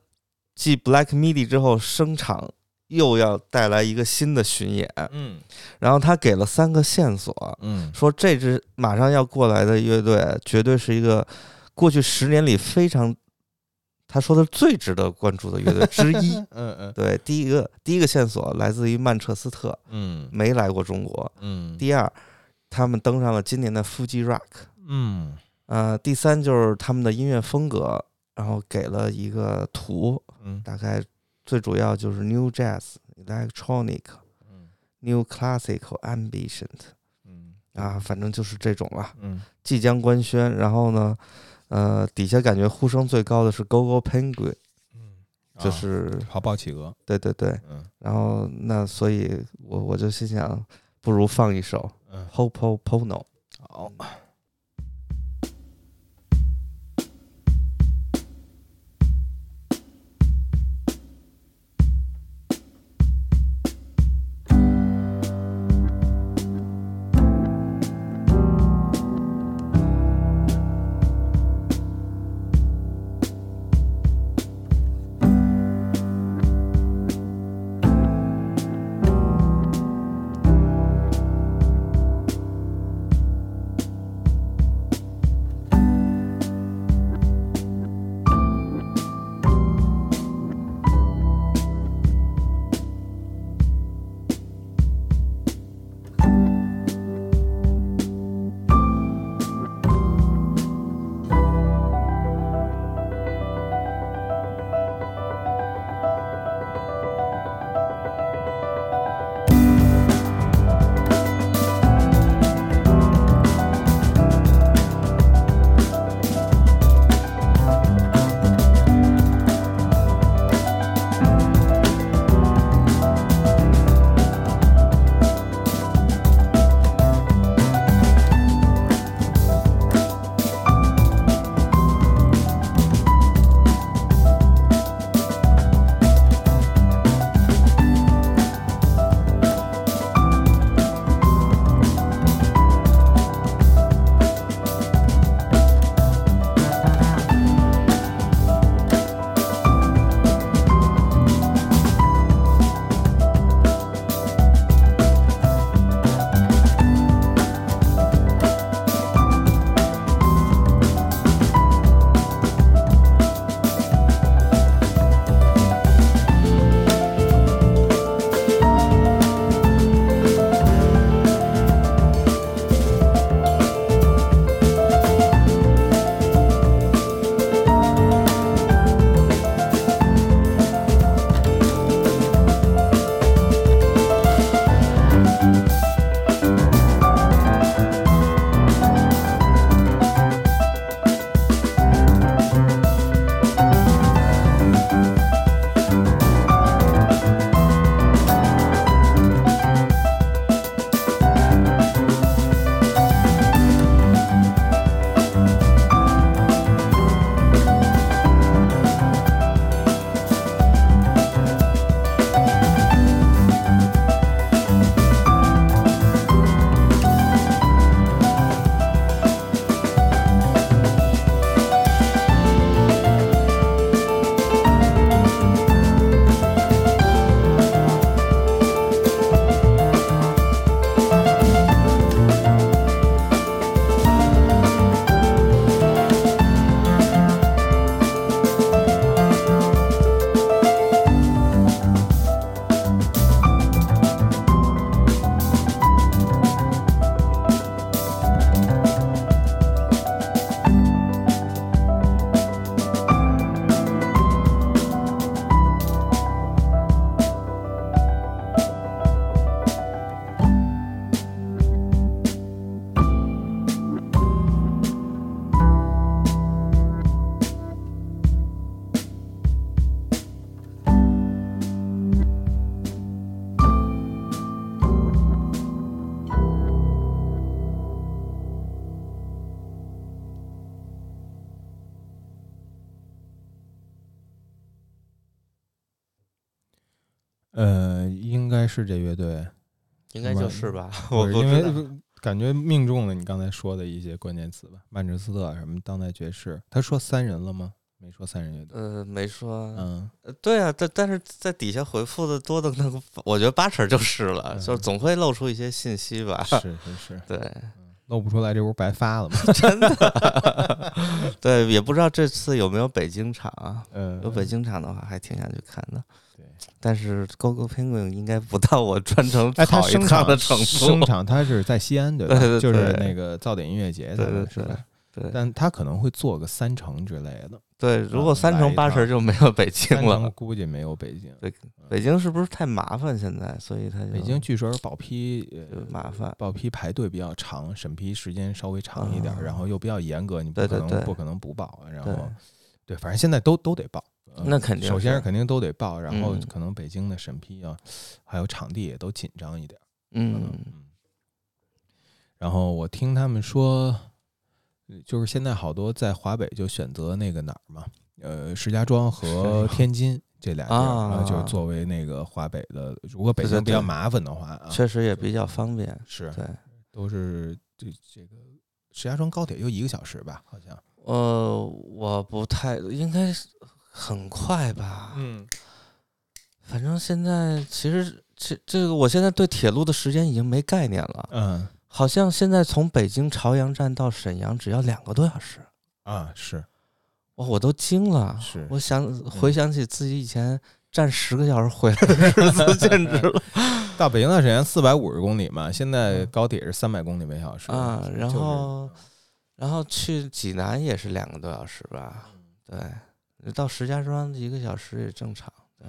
Speaker 2: 继 Black Midi 之后，声场又要带来一个新的巡演，
Speaker 3: 嗯
Speaker 2: 然后他给了三个线索，
Speaker 3: 嗯。
Speaker 2: 说这支马上要过来的乐队绝对是一个过去十年里非常，他说的最值得关注的乐队之一。
Speaker 3: 嗯嗯。
Speaker 2: 对，第一个第一个线索来自于曼彻斯特，
Speaker 3: 嗯
Speaker 2: 没来过中国。
Speaker 3: 嗯。
Speaker 2: 第二，他们登上了今年的 Fuji Rock。
Speaker 3: 嗯。
Speaker 2: 呃，第三就是他们的音乐风格，然后给了一个图，
Speaker 3: 嗯。
Speaker 2: 大概最主要就是 New Jazz、Electronic、
Speaker 3: 嗯
Speaker 2: New Classical Ambient
Speaker 3: 嗯
Speaker 2: 啊，反正就是这种了。
Speaker 3: 嗯
Speaker 2: 即将官宣，然后呢，呃，底下感觉呼声最高的是 Go Go Penguin，
Speaker 3: 嗯，
Speaker 2: 就是、
Speaker 3: 好抱企鹅。
Speaker 2: 对对对，
Speaker 3: 嗯
Speaker 2: 然后那所以我我就心想，不如放一首
Speaker 3: 嗯
Speaker 2: ，Hopo Pono。
Speaker 3: 好。是这乐队，
Speaker 2: 应该就是吧，我
Speaker 3: 因为感觉命中了你刚才说的一些关键词吧，曼彻斯特什么当代爵士，他说三人了吗？没说三人乐队。
Speaker 2: 呃，没说，
Speaker 3: 嗯，
Speaker 2: 呃对啊，但但是在底下回复的多的那个，我觉得八成就是了，
Speaker 3: 嗯
Speaker 2: 就是总会露出一些信息吧。
Speaker 3: 是是是，
Speaker 2: 对
Speaker 3: 露不出来，这不白发了吗？
Speaker 2: 真的 对，也不知道这次有没有北京场啊？
Speaker 3: 嗯，
Speaker 2: 有北京场的话，还挺想去看的。
Speaker 3: 对，
Speaker 2: 但是 GoGo Penguin 应该不到我专程跑一趟的程度。
Speaker 3: 生场他是在西安对吧？就是那个噪点音乐节
Speaker 2: 对对？对
Speaker 3: 但他可能会做个三成之类的，
Speaker 2: 对，如果三成八成就没有北京了。
Speaker 3: 估计没有北京。
Speaker 2: 北京是不是太麻烦？现在，所以他就
Speaker 3: 北京据说是报批，呃，
Speaker 2: 麻烦。
Speaker 3: 报批排队比较长，审批时间稍微长一点，
Speaker 2: 啊
Speaker 3: 然后又比较严格，你不可能不可能不报，然后对，反正现在都都得报。呃
Speaker 2: 那肯定
Speaker 3: 首先是肯定都得报，然后
Speaker 2: 嗯
Speaker 3: 可能北京的审批啊，还有场地也都紧张一点。
Speaker 2: 嗯，
Speaker 3: 嗯，然后我听他们说，呃就是现在好多在华北就选择那个哪儿嘛，呃，石家庄和天津这俩地儿，
Speaker 2: 啊
Speaker 3: 然后就作为那个华北的，如果北京比较麻烦的话啊，
Speaker 2: 确实也比较方便。
Speaker 3: 是
Speaker 2: 对，
Speaker 3: 都是这这个石家庄高铁就一个小时吧，好像。
Speaker 2: 呃，我不太应该是很快吧。
Speaker 3: 嗯，
Speaker 2: 反正现在其实这这个，我现在对铁路的时间已经没概念了。
Speaker 3: 嗯
Speaker 2: 好像现在从北京朝阳站到沈阳只要两个多小时，
Speaker 3: 啊，是
Speaker 2: 哇，我都惊了。
Speaker 3: 是
Speaker 2: 我想回想起自己以前站十个小时回来的日子，简直了
Speaker 3: 到北京到沈阳四百五十公里嘛，现在
Speaker 2: 嗯
Speaker 3: 高铁是三百公里每小时
Speaker 2: 啊！然后，然后去济南也是两个多小时吧？对，到石家庄一个小时也正常。对，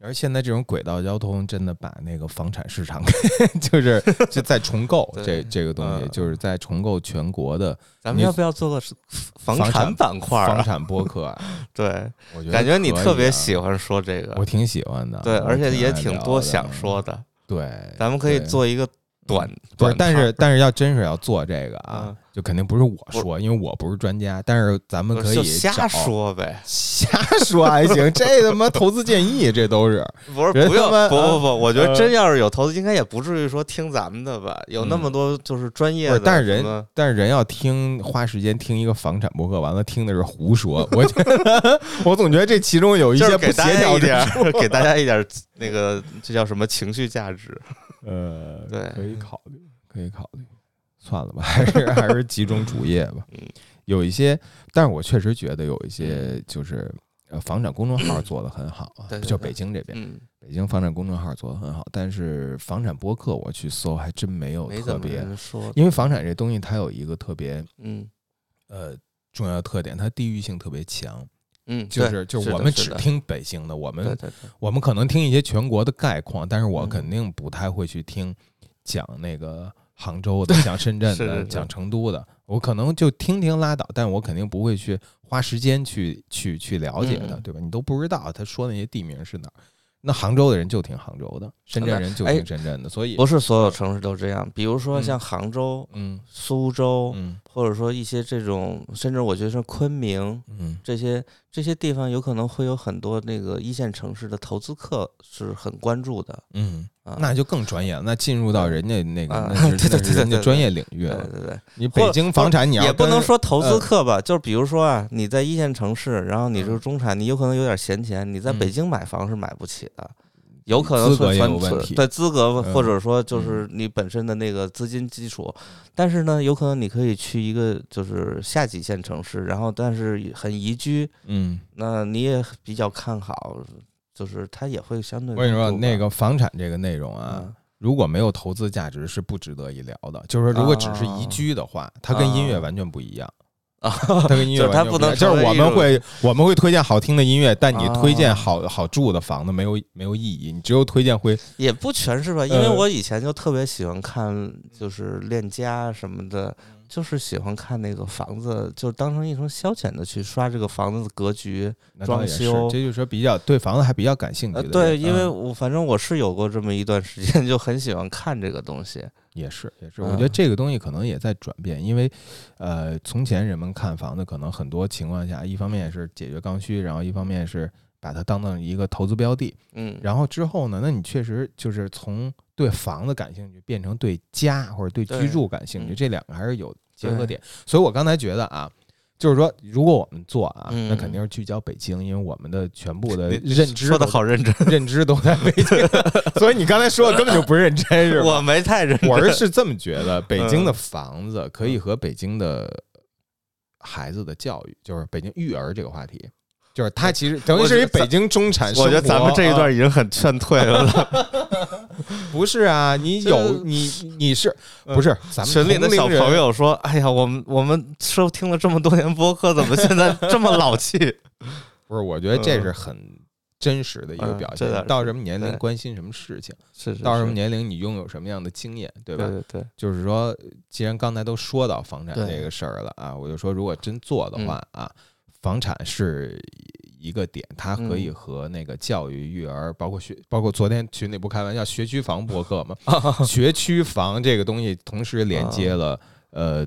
Speaker 3: 而现在这种轨道交通真的把那个房产市场 就是就在重构 这这个东西，
Speaker 2: 嗯
Speaker 3: 就是在重构全国的
Speaker 2: 咱们要不要做个房
Speaker 3: 房产
Speaker 2: 产板块？
Speaker 3: 房产播客啊。
Speaker 2: 对，
Speaker 3: 我觉得
Speaker 2: 感觉你特别
Speaker 3: 啊
Speaker 2: 喜欢说这个
Speaker 3: 我，挺喜欢的。
Speaker 2: 对，而且也挺多想说的。
Speaker 3: 对，
Speaker 2: 咱们可以做一个短
Speaker 3: 不是
Speaker 2: 短，
Speaker 3: 但是但是要真是要做这个啊
Speaker 2: 嗯，
Speaker 3: 就肯定不是我说，因为我不是专家。但是咱们可以
Speaker 2: 瞎，说呗，
Speaker 3: 瞎说还行。这他妈投资建议，这都是
Speaker 2: 不是不用不不不，我觉得
Speaker 3: 呃
Speaker 2: 真要是有投资，应该也不至于说听咱们的吧？有那么多就是专业？的，
Speaker 3: 但是人但是人要听花时间听一个房产博客，完了听的是胡说。我觉得 我总觉得这其中有一些不协调。
Speaker 2: 点儿，给大家一点儿那个这叫什么情绪价值？
Speaker 3: 呃，
Speaker 2: 对。
Speaker 3: 可以考虑，可以考虑。算了吧，还是还是集中主业吧。
Speaker 2: 嗯。
Speaker 3: 有一些，但是我确实觉得有一些就是呃，房产公众号做的很好啊，就
Speaker 2: 对对对
Speaker 3: 北京这边，
Speaker 2: 嗯，
Speaker 3: 北京房产公众号做的很好，但是房产播客我去搜还真没有特别，
Speaker 2: 说，
Speaker 3: 因为房产这东西它有一个特别
Speaker 2: 嗯。
Speaker 3: 呃重要的特点，它地域性特别强，
Speaker 2: 嗯，
Speaker 3: 就是就是我们只听北京的，我们我们可能听一些全国的概况，但是我
Speaker 2: 嗯。
Speaker 3: 肯定不太会去听讲那个杭州的、讲深圳的、讲成都的，我可能就听听拉倒，但我肯定不会去花时间去去去了解的，
Speaker 2: 嗯。
Speaker 3: 对吧？你都不知道他说那些地名是哪儿，那杭州的人就听杭州的，深圳人就
Speaker 2: 哎
Speaker 3: 听深圳的，所以
Speaker 2: 不是所有城市都这样，比如说
Speaker 3: 嗯
Speaker 2: 像杭州、
Speaker 3: 嗯
Speaker 2: 苏州，
Speaker 3: 嗯
Speaker 2: 或者说一些这种，甚至我觉得是昆明
Speaker 3: 嗯
Speaker 2: 这些这些地方，有可能会有很多那个一线城市的投资客是很关注的
Speaker 3: 嗯，
Speaker 2: 啊。
Speaker 3: 那就更专业了，那进入到人家那个
Speaker 2: 啊
Speaker 3: 那是
Speaker 2: 对对对
Speaker 3: 人家专业领域
Speaker 2: 对
Speaker 3: 了。
Speaker 2: 对对对，
Speaker 3: 你北京房产你要
Speaker 2: 也不能说投资
Speaker 3: 呃
Speaker 2: 客吧，就是比如说啊，你在一线城市，然后你是
Speaker 3: 嗯
Speaker 2: 中产，你有可能有点闲钱，你在
Speaker 3: 嗯
Speaker 2: 北京买房是买不起的。有可能存存对资格，
Speaker 3: 嗯
Speaker 2: 或者说就是你本身的那个资金基础，但是呢，有可能你可以去一个就是下几线城市，然后但是很宜居，
Speaker 3: 嗯。
Speaker 2: 那你也比较看好，就是它也会相对
Speaker 3: 我跟你说，那个房产这个内容啊，
Speaker 2: 嗯。
Speaker 3: 如果没有投资价值，是不值得一聊的。就是说，如果只是宜居的话，它跟音乐完全不一样。
Speaker 2: 啊，
Speaker 3: 它跟音 乐
Speaker 2: 就是它
Speaker 3: 完全一样
Speaker 2: 不能。
Speaker 3: 就是我们会我们会推荐好听的音乐，但你推荐
Speaker 2: 啊
Speaker 3: 好好住的房子没有没有意义，你只有推荐会
Speaker 2: 也不全是吧，因为
Speaker 3: 呃
Speaker 2: 我以前就特别喜欢看，就是链家什么的，就是喜欢看那个房子，就当成一种消遣的去刷这个房子的格局。装修
Speaker 3: 这就是说比较对房子还比较感兴趣
Speaker 2: 呃，
Speaker 3: 的人。
Speaker 2: 对，因为
Speaker 3: 嗯
Speaker 2: 我反正我是有过这么一段时间，就很喜欢看这个东西。
Speaker 3: 也是也是，
Speaker 2: 嗯
Speaker 3: 我觉得这个东西可能也在转变，因为呃，从前人们看房子可能很多情况下，一方面是解决刚需，然后一方面是把它当成一个投资标的。
Speaker 2: 嗯，
Speaker 3: 然后之后呢，那你确实就是从对房子感兴趣变成对家或者对居住感兴趣，
Speaker 2: 嗯
Speaker 3: 这两个还是有结合点。所以我刚才觉得啊。就是说，如果我们做啊，
Speaker 2: 嗯
Speaker 3: 那肯定是聚焦北京，因为我们的全部的认知
Speaker 2: 说的好认真，
Speaker 3: 认知都在北京，所以你刚才说的根本就不认真，是吧？
Speaker 2: 我没太认真。
Speaker 3: 我是是这么觉得，北京
Speaker 2: 嗯
Speaker 3: 的房子可以和北京的孩子的教育，就是北京育儿这个话题，就是他其实等于是一北京中产生活。
Speaker 2: 我觉得咱们这一
Speaker 3: 啊
Speaker 2: 段已经很劝退了。
Speaker 3: 不是啊，你 有你你是不是咱们
Speaker 2: 群里的小朋友说：“哎呀，我们我们收听了这么多年播客，怎么现在 这么老气
Speaker 3: 不是？我觉得这是很真实的一个
Speaker 2: 嗯
Speaker 3: 表现。到什么年龄关心什么事情，？”
Speaker 2: 是是
Speaker 3: 到什么年龄你拥有什么样的经验，对吧？
Speaker 2: 对对对，
Speaker 3: 就是说，既然刚才都说到房产这个事儿了啊，我就说，如果真做的话啊，房产是一个点，它可以
Speaker 2: 嗯。
Speaker 3: 和那个教育、育儿，包括学，包括昨天群里不开玩笑，学区房博客嘛，学区房这个东西同时连接了呃。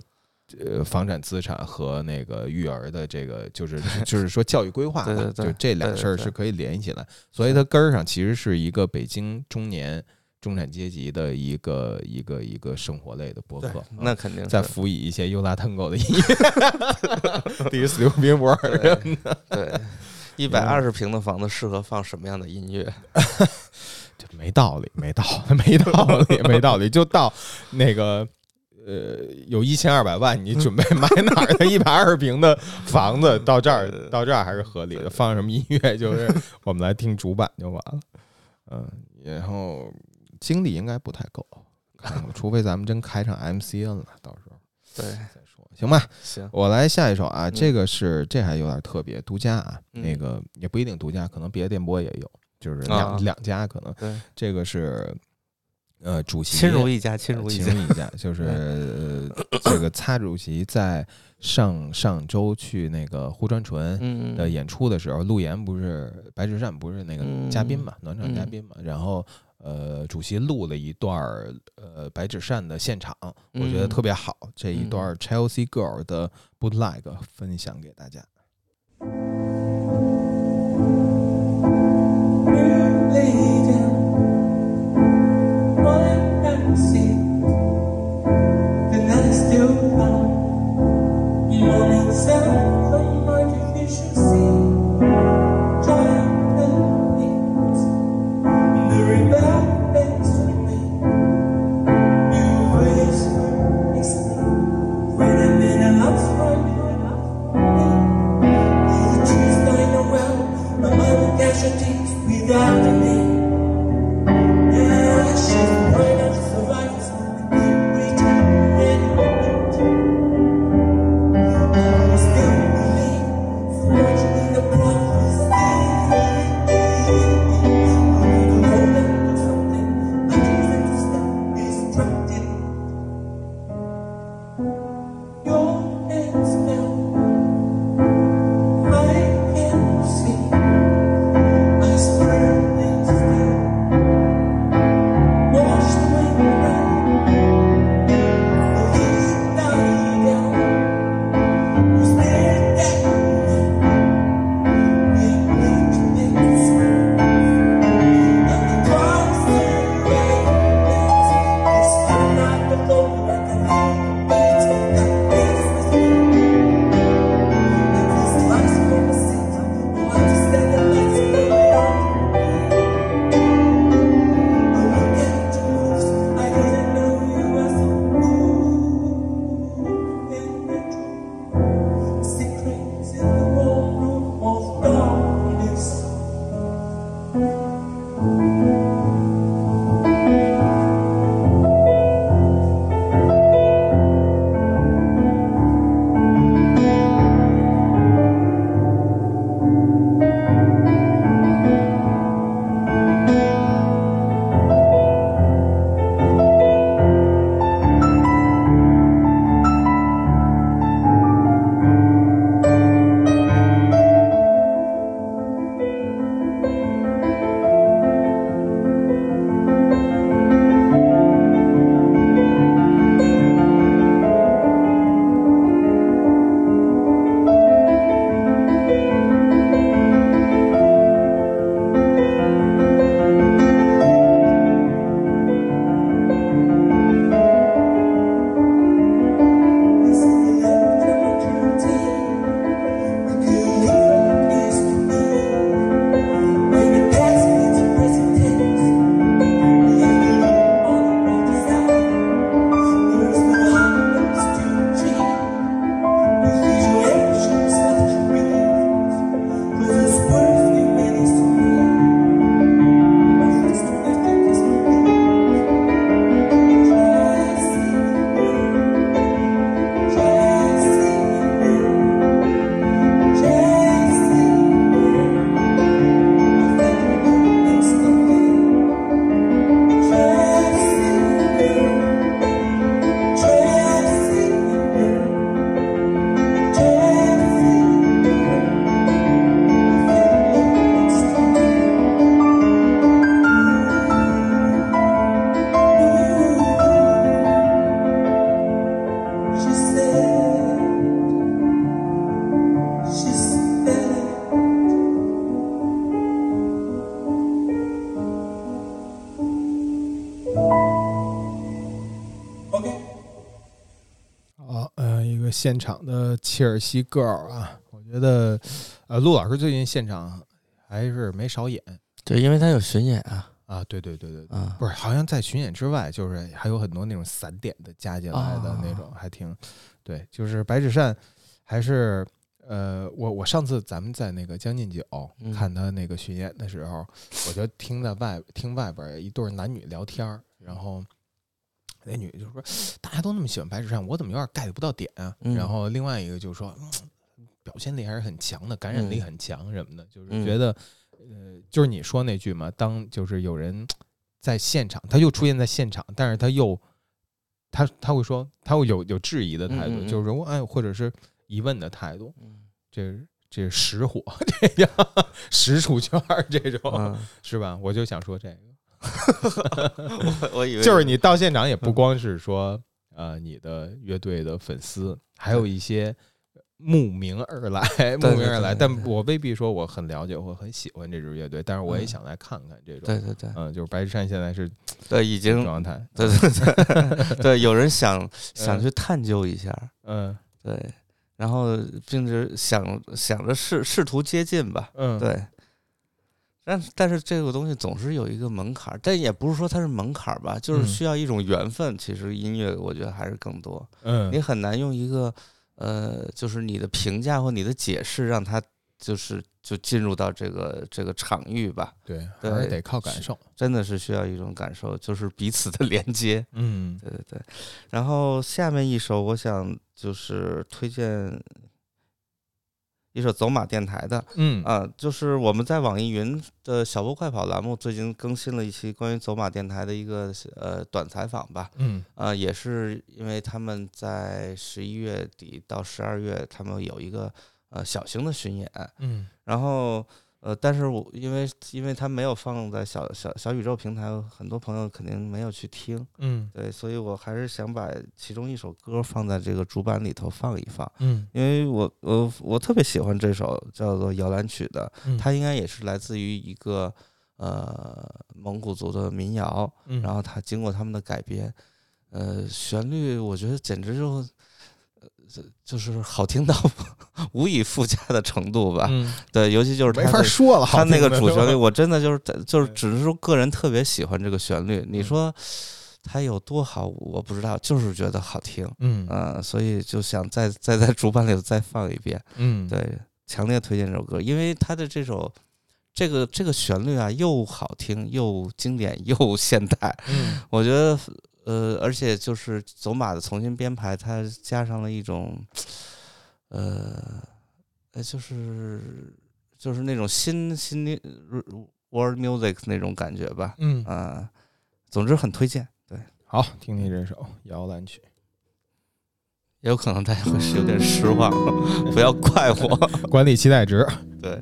Speaker 3: 呃，房产资产和那个育儿的这个，就是就是说教育规划就这俩
Speaker 2: 对对对
Speaker 3: 事儿是可以联系起来，所以它根儿上其实是一个北京中年中产阶级的一个一个一个生活类的博客
Speaker 2: 那肯定是
Speaker 3: 再辅以一些优拉 Tango 的音乐，第一次流冰波儿
Speaker 2: 对对。一百二十平的房子适合放什么样的音乐？
Speaker 3: 这没道理，没道理，没道理，没道理，就到那个。呃，有一千二百万，你准备买哪儿的 一百二十平的房子？到这儿，到这儿还是合理的。放什么音乐，就是我们来听主板就完了。嗯，然后精力应该不太够，看看除非咱们真开上 MCN 了，到时候
Speaker 2: 对，
Speaker 3: 再说，行吧？
Speaker 2: 行，
Speaker 3: 我来下一首啊，
Speaker 2: 嗯
Speaker 3: 这个是这还有点特别，独家啊，
Speaker 2: 嗯
Speaker 3: 那个也不一定独家，可能别的电波也有，就是两、
Speaker 2: 啊
Speaker 3: 两家可能。
Speaker 2: 对，
Speaker 3: 这个是呃主席
Speaker 2: 亲如一家，亲
Speaker 3: 呃
Speaker 2: 如一家。
Speaker 3: 亲如一家，就是呃这个擦主席在上上周去那个胡传纯
Speaker 2: 嗯
Speaker 3: 的演出的时候，陆岩不是白志善不是那个嘉宾嘛，暖场嘉宾嘛，然后。呃，主席录了一段儿呃白纸扇的现场，我觉得
Speaker 2: 嗯
Speaker 3: 特别好。这一段 Chelsea Girl 的 bootleg 分享给大家。现场的切尔西 girl 啊，我觉得呃，陆老师最近现场还是没少演。
Speaker 2: 对，因为他有巡演啊，
Speaker 3: 啊，对对对对不是，好像在巡演之外，就是还有很多那种散点的加进来的那种，还挺对。就是白纸扇，还是呃，我我上次咱们在那个《将进酒》
Speaker 2: 嗯。
Speaker 3: 看他那个巡演的时候，我就听在外听外边一对男女聊天儿，然后那女的就说：“大家都那么喜欢白纸扇，我怎么有点 get 不到点啊？”
Speaker 2: 嗯
Speaker 3: 然后另外一个就说：“嗯，表现力还是很强的，感染力
Speaker 2: 嗯
Speaker 3: 很强什么的，就是
Speaker 2: 嗯
Speaker 3: 觉得。”呃，就是你说那句嘛，当就是有人在现场，他又出现在现场，但是他又他他会说，他会有有质疑的态度，就是说哎，或者是疑问的态度，
Speaker 2: 嗯
Speaker 3: 这这实火，这叫实出圈儿这种、
Speaker 2: 嗯，
Speaker 3: 是吧？我就想说这个，
Speaker 2: 我我以为
Speaker 3: 就是你到现场也不光是说呃你的乐队的粉丝，还有一些。慕名而来，慕名而来，但我未必说我很了解或很喜欢这支乐队，但是我也
Speaker 2: 嗯
Speaker 3: 想来看看这种。
Speaker 2: 对对对
Speaker 3: 嗯，就是白石山现在是
Speaker 2: 对，已经
Speaker 3: 状态。
Speaker 2: 对对对对，有人想 想
Speaker 3: 嗯
Speaker 2: 去探究一下，
Speaker 3: 嗯
Speaker 2: 对，然后并且想想着试试图接近吧，
Speaker 3: 嗯，
Speaker 2: 对。但但是这个东西总是有一个门槛儿，但也不是说它是门槛儿吧，就是
Speaker 3: 嗯
Speaker 2: 需要一种缘分。其实音乐我觉得还是更多，
Speaker 3: 嗯，
Speaker 2: 你很难用一个呃，就是你的评价或你的解释让他就是就进入到这个这个场域吧，
Speaker 3: 对，
Speaker 2: 对
Speaker 3: 还是得靠感受。
Speaker 2: 真的是需要一种感受，就是彼此的连接。
Speaker 3: 嗯
Speaker 2: 对对对，然后下面一首我想就是推荐一首走马电台的
Speaker 3: 嗯。
Speaker 2: 啊，就是我们在网易云的小波快跑栏目最近更新了一期关于走马电台的一个呃短采访吧，
Speaker 3: 嗯。
Speaker 2: 啊，也是因为他们在十一月底到十二月，他们有一个呃小型的巡演，
Speaker 3: 嗯。
Speaker 2: 然后呃，但是我因为因为它没有放在小小小宇宙平台，很多朋友肯定没有去听，
Speaker 3: 嗯。
Speaker 2: 对，所以我还是想把其中一首歌放在这个主板里头放一放，
Speaker 3: 嗯。
Speaker 2: 因为我我我特别喜欢这首叫做摇篮曲的，
Speaker 3: 嗯，
Speaker 2: 它应该也是来自于一个呃蒙古族的民谣，
Speaker 3: 嗯。
Speaker 2: 然后它经过他们的改编，呃，旋律我觉得简直就，就是好听到无以复加的程度吧。
Speaker 3: 嗯
Speaker 2: 对，尤其就是
Speaker 3: 没法说了，
Speaker 2: 它那个主旋律，我真的就是就是只是说个人特别喜欢这个旋律。你
Speaker 3: 嗯
Speaker 2: 说它有多好，我不知道，就是觉得好听，
Speaker 3: 嗯
Speaker 2: 呃、所以就想再再在主板里头再放一遍。
Speaker 3: 嗯，
Speaker 2: 对，强烈推荐这首歌，因为它的这首。这个这个旋律啊，又好听又经典又现代，
Speaker 3: 嗯
Speaker 2: 我觉得，呃，而且就是走马的重新编排，它加上了一种，呃，呃，就是就是那种新新的 world music 那种感觉吧，
Speaker 3: 嗯，
Speaker 2: 啊、总之很推荐。对，
Speaker 3: 好，听听这首《摇篮曲
Speaker 2: 也有可能大家会是有点失望，不要怪我。》，
Speaker 3: 管理期待值。
Speaker 2: 对。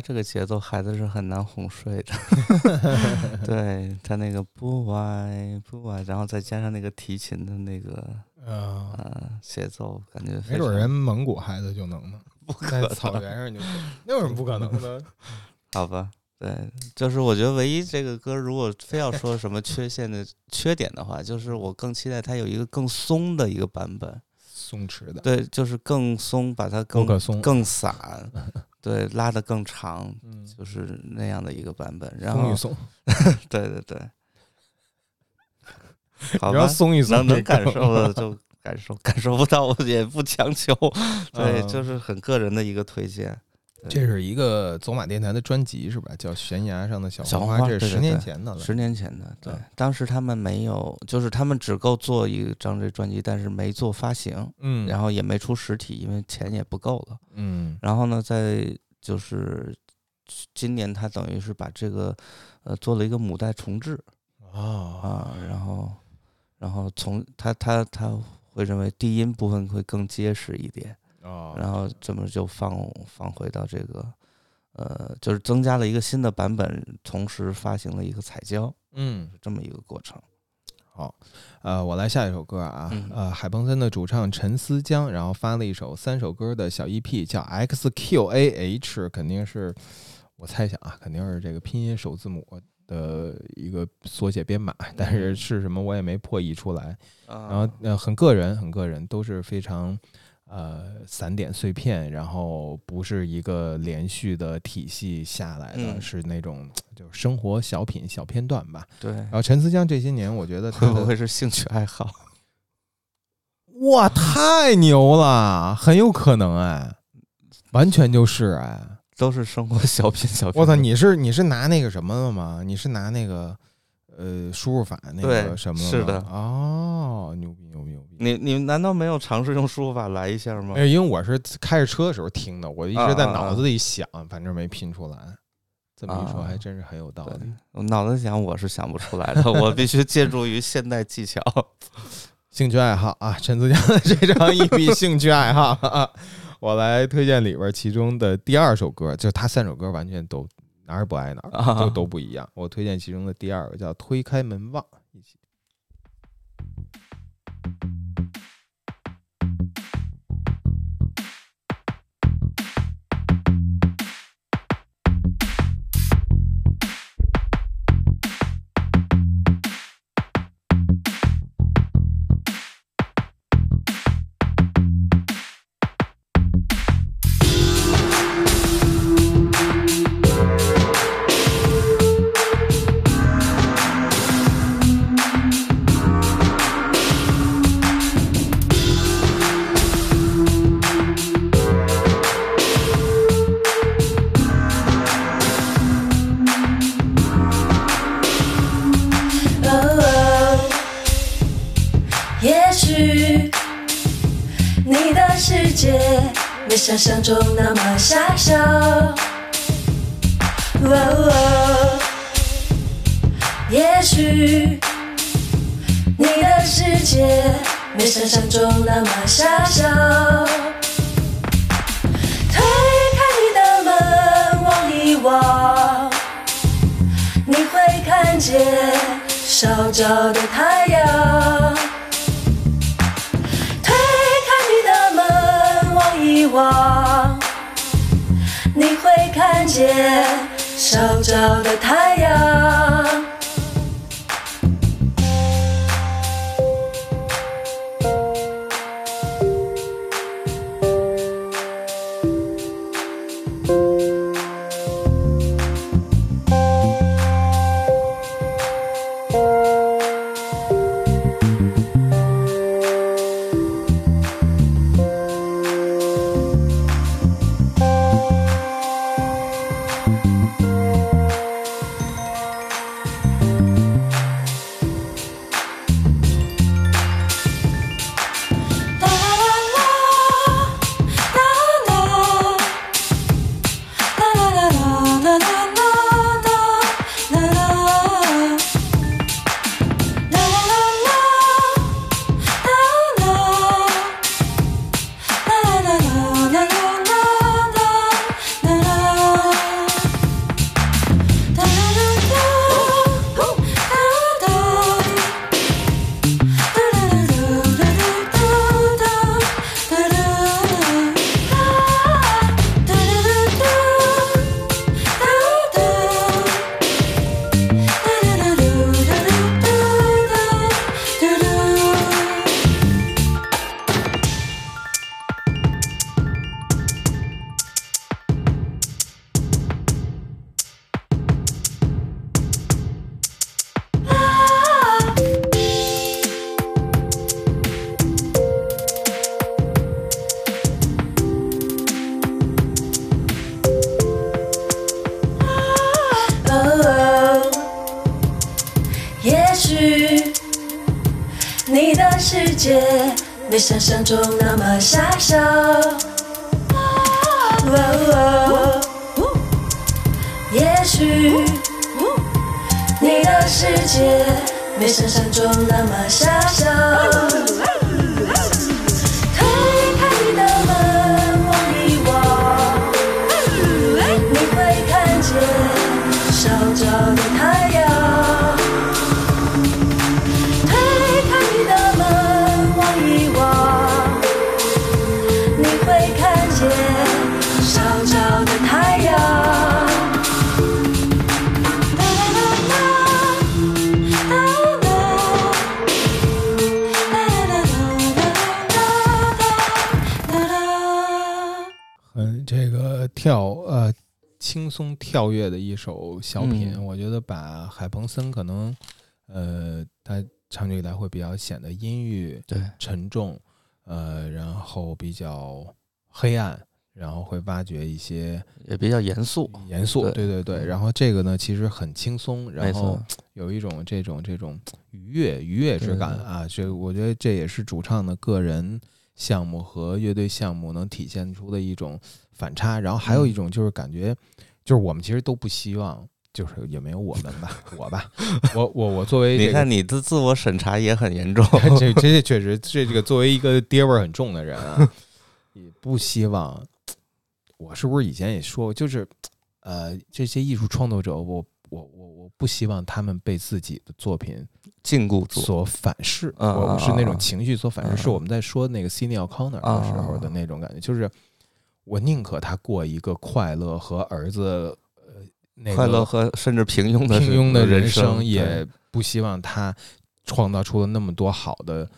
Speaker 2: 他这个节奏，孩子是很难哄睡的。对他那个不歪不歪，然后再加上那个提琴的那个
Speaker 3: 嗯，
Speaker 2: 呃节奏，感觉非
Speaker 3: 没准
Speaker 2: 常
Speaker 3: 人蒙古孩子就能呢，在草原上就那有什么不可能的？
Speaker 2: 好吧。对，就是我觉得唯一这个歌，如果非要说什么缺陷的缺点的话，就是我更期待它有一个更松的一个版本。
Speaker 3: 松弛的，
Speaker 2: 对，就是更松，把它更更散，对，拉得更长，
Speaker 3: 嗯，
Speaker 2: 就是那样的一个版本。然后
Speaker 3: 松一，松，
Speaker 2: 对对对，好吧，
Speaker 3: 松一松，
Speaker 2: 能能感受的就感受，感受不到我也不强求。对，
Speaker 3: 嗯
Speaker 2: 就是很个人的一个推荐。
Speaker 3: 这是一个走马电台的专辑是吧？叫《悬崖上的小
Speaker 2: 小
Speaker 3: 红花》，这是十年前的了。
Speaker 2: 十年前的，对
Speaker 3: 嗯，
Speaker 2: 当时他们没有，就是他们只够做一张这专辑，但是没做发行，
Speaker 3: 嗯，
Speaker 2: 然后也没出实体，因为钱也不够了。
Speaker 3: 嗯
Speaker 2: 然后呢，在就是今年他等于是把这个呃做了一个母带重置
Speaker 3: 哦
Speaker 2: 啊，然后然后从他他他会认为低音部分会更结实一点，
Speaker 3: 哦，
Speaker 2: 然后这么就放放回到这个呃，就是增加了一个新的版本，同时发行了一个彩胶，
Speaker 3: 嗯
Speaker 2: 是这么一个过程。
Speaker 3: 好，呃，我来下一首歌啊，
Speaker 2: 嗯
Speaker 3: 呃，海鹏森的主唱陈思江，然后发了一首三首歌的小 EP，叫 XQAH，肯定是我猜想啊，肯定是这个拼音首字母的一个缩写编码，但是是什么我也没破译出来。然
Speaker 2: 然
Speaker 3: 后呃，很个人，很个人，都是非常呃散点碎片，然后不是一个连续的体系下来的，
Speaker 2: 嗯
Speaker 3: 是那种就是生活小品小片段吧。
Speaker 2: 对，
Speaker 3: 然后陈思江这些年，我觉得他
Speaker 2: 会不会是兴趣爱好？
Speaker 3: 哇，太牛了，很有可能哎，完全就是哎，
Speaker 2: 都是生活小品小品。
Speaker 3: 我操，你是你是拿那个什么了吗？你是拿那个呃输入法那个什么了
Speaker 2: 是的
Speaker 3: 哦，牛逼牛逼牛逼！
Speaker 2: 你你难道没有尝试用输入法来一下吗？
Speaker 3: 哎，因为我是开着车的时候听的，我一直在
Speaker 2: 啊啊啊
Speaker 3: 脑子里想，反正没拼出来。这么一说，
Speaker 2: 啊
Speaker 3: 还真是很有道
Speaker 2: 对
Speaker 3: 理。
Speaker 2: 我脑子想我是想不出来的，我必须借助于现代技巧。
Speaker 3: 兴趣爱好啊，陈思江的这张 EP 兴趣爱好啊，我来推荐里边其中的第二首歌，就他三首歌完全都哪儿不挨哪儿，
Speaker 2: 就
Speaker 3: 都都不一样。我推荐其中的第二个叫《推开门望》，一起。首小品，
Speaker 2: 嗯
Speaker 3: 我觉得把海鹏森可能呃他长久以来会比较显得阴郁
Speaker 2: 对，
Speaker 3: 沉重，呃，然后比较黑暗，然后会挖掘一些
Speaker 2: 也比较严肃，
Speaker 3: 严肃，
Speaker 2: 对
Speaker 3: 对对对。然后这个呢，其实很轻松，然后，有一种这种这种愉悦愉悦之感
Speaker 2: 对
Speaker 3: 啊。这我觉得这也是主唱的个人项目和乐队项目能体现出的一种反差。然后还有一种就是感觉，就是我们其实都不希望。就是也没有我们吧，我吧，我我我作为这个
Speaker 2: 你看你的自我审查也很严重，
Speaker 3: 这这这确实，这这个作为一个爹味儿很重的人啊，也不希望。我是不是以前也说过，就是呃，这些艺术创作者，我我我我不希望他们被自己的作品
Speaker 2: 禁锢，
Speaker 3: 所反噬，
Speaker 2: 嗯
Speaker 3: 我是那种情绪所反噬，
Speaker 2: 嗯
Speaker 3: 是我们在说那个 c i n e O'Connor 的时候的那种感觉，就是我宁可他过一个快乐和儿子呃那个
Speaker 2: 快乐和甚至平庸的
Speaker 3: 平庸的
Speaker 2: 人
Speaker 3: 生，也不希望他创造出了那么多好的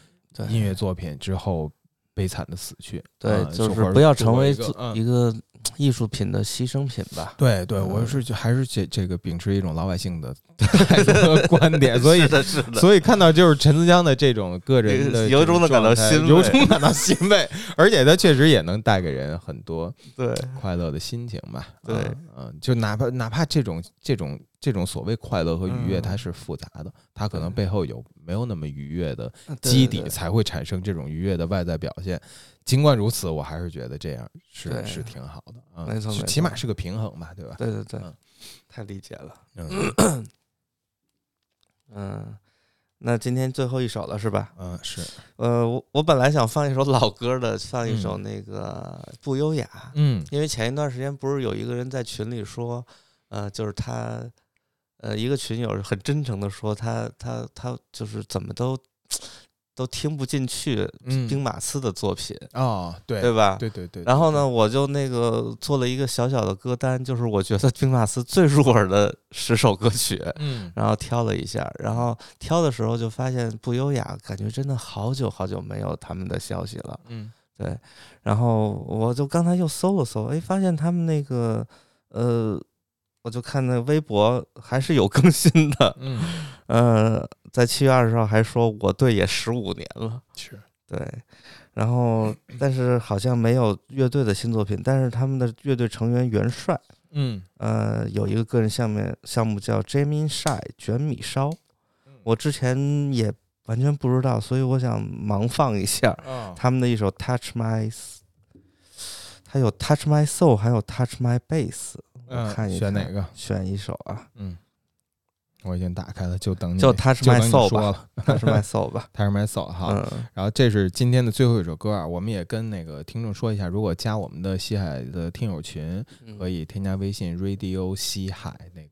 Speaker 3: 音乐作品之后悲惨的死去。
Speaker 2: 对
Speaker 3: 啊，
Speaker 2: 就是不要成为
Speaker 3: 一个
Speaker 2: 艺术品的牺牲品吧。
Speaker 3: 对对，我
Speaker 2: 嗯
Speaker 3: 是就还是这这个秉持一种老百姓的 态度和观点，所以
Speaker 2: 是的，是的，
Speaker 3: 所以看到就是陈思江的这种个人的
Speaker 2: 由衷
Speaker 3: 的
Speaker 2: 感到欣慰。
Speaker 3: 由衷感到欣慰，而且他确实也能带给人很多
Speaker 2: 对。
Speaker 3: 快乐的心情吧。
Speaker 2: 对。
Speaker 3: 嗯，嗯就哪怕哪怕这种这种这种所谓快乐和愉悦，
Speaker 2: 嗯。
Speaker 3: 它是复杂的，它可能背后有没有那么愉悦的基底，才会产生这种愉悦的外在表现。尽管如此，我还是觉得这样是是挺好的啊，
Speaker 2: 没错没错
Speaker 3: 起码是个平衡吧，对吧？
Speaker 2: 对对对
Speaker 3: 嗯，
Speaker 2: 太理解了。
Speaker 3: 嗯
Speaker 2: 嗯，那今天最后一首了是吧？
Speaker 3: 嗯是
Speaker 2: 呃，我我本来想放一首老歌的，放一首
Speaker 3: 嗯
Speaker 2: 那个不优雅，
Speaker 3: 嗯
Speaker 2: 因为前一段时间不是有一个人在群里说，呃，就是他，呃，一个群友很真诚的说他他他就是怎么都都听不进去
Speaker 3: 嗯
Speaker 2: 兵马司的作品，
Speaker 3: 哦对
Speaker 2: 对吧？
Speaker 3: 对对对。
Speaker 2: 然后呢，我就那个做了一个小小的歌单，就是我觉得兵马司最入耳的十首歌曲，
Speaker 3: 嗯
Speaker 2: 然后挑了一下，然后挑的时候就发现不优雅，感觉真的好久好久没有他们的消息了。
Speaker 3: 嗯
Speaker 2: 对，然后我就刚才又搜了搜，哎，发现他们那个呃，我就看那微博还是有更新的，
Speaker 3: 嗯
Speaker 2: 呃，在七月二十号还说我队也十五年了，
Speaker 3: 是。
Speaker 2: 对，然后 但是好像没有乐队的新作品，但是他们的乐队成员元帅，
Speaker 3: 嗯。
Speaker 2: 呃，有一个个人项目项目叫 Jamie Shy 卷米烧，我之前也完全不知道，所以我想盲放一下
Speaker 3: 哦
Speaker 2: 他们的一首 Touch My，S- 它有 Touch My Soul，还有 Touch My Bass，我
Speaker 3: 嗯
Speaker 2: 看一看
Speaker 3: 选哪个？
Speaker 2: 选一首啊，
Speaker 3: 嗯，我已经打开了，就等你
Speaker 2: 就 Touch
Speaker 3: 就
Speaker 2: My Soul
Speaker 3: 说
Speaker 2: 吧
Speaker 3: 了
Speaker 2: ，Touch My Soul 吧
Speaker 3: ，，Touch My Soul 哈。
Speaker 2: 嗯，
Speaker 3: 然后这是今天的最后一首歌啊，我们也跟那个听众说一下，如果加我们的西海的听友群，
Speaker 2: 嗯。
Speaker 3: 可以添加微信 Radio 西海那个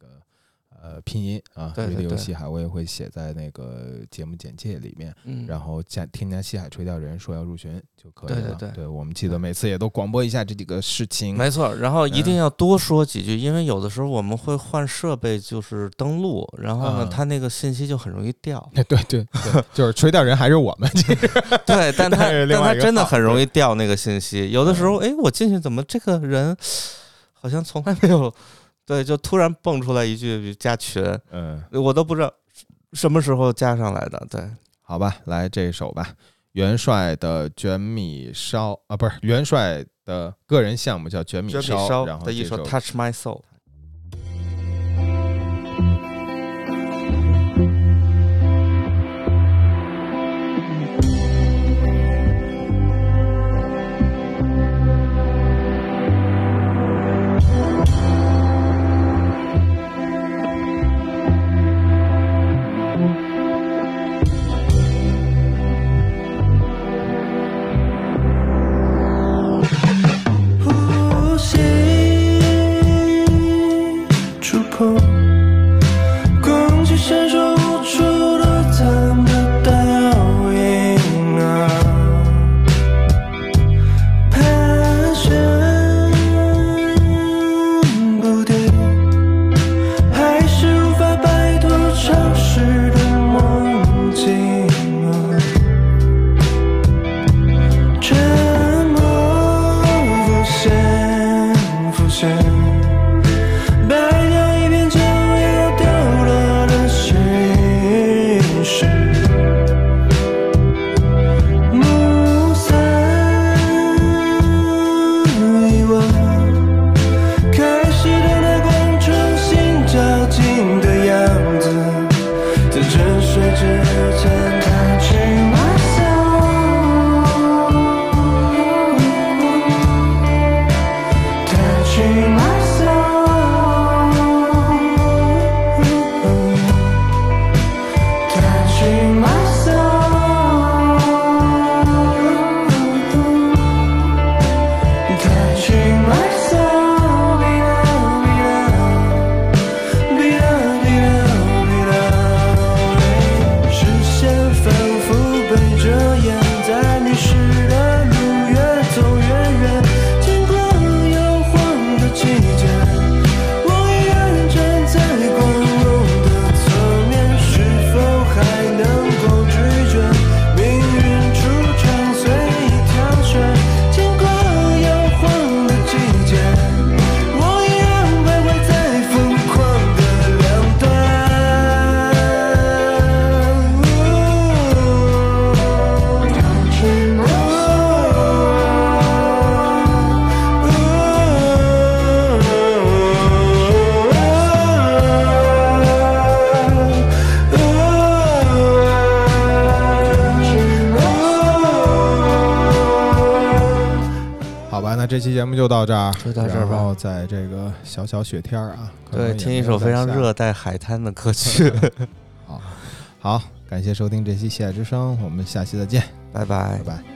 Speaker 3: 呃拼音啊
Speaker 2: 对对对
Speaker 3: 西海，我也会写在那个节目简介里面，
Speaker 2: 嗯，
Speaker 3: 然后加添加西海垂钓人说要入群就可以了。
Speaker 2: 对对对
Speaker 3: 我们记得每次也都广播一下这几个事情。
Speaker 2: 没错，然后一定
Speaker 3: 嗯
Speaker 2: 要多说几句，因为有的时候我们会换设备，就是登录，然后呢，
Speaker 3: 嗯
Speaker 2: 它那个信息就很容易掉。
Speaker 3: 对对对，就是垂钓人还是我们，其实
Speaker 2: 对，但 它
Speaker 3: 那是另
Speaker 2: 但他真的很容易掉那个信息。有的时候，哎，我进去怎么这个人好像从来没有，对，就突然蹦出来一句加群，
Speaker 3: 嗯，
Speaker 2: 我都不知道什么时候加上来的。对，
Speaker 3: 好吧，来这一首吧。元帅的卷米烧啊，不是元帅的个人项目叫卷米烧然后
Speaker 2: 的一首《Touch My Soul》。
Speaker 3: 「到这儿，
Speaker 2: 就到这儿吧
Speaker 3: 然后在这个小小雪天儿啊，
Speaker 2: 对，听一首非常热带海滩的歌曲，
Speaker 3: 好，好，感谢收听这期《喜爱之声》，我们下期再见，
Speaker 2: 拜拜
Speaker 3: 拜。拜。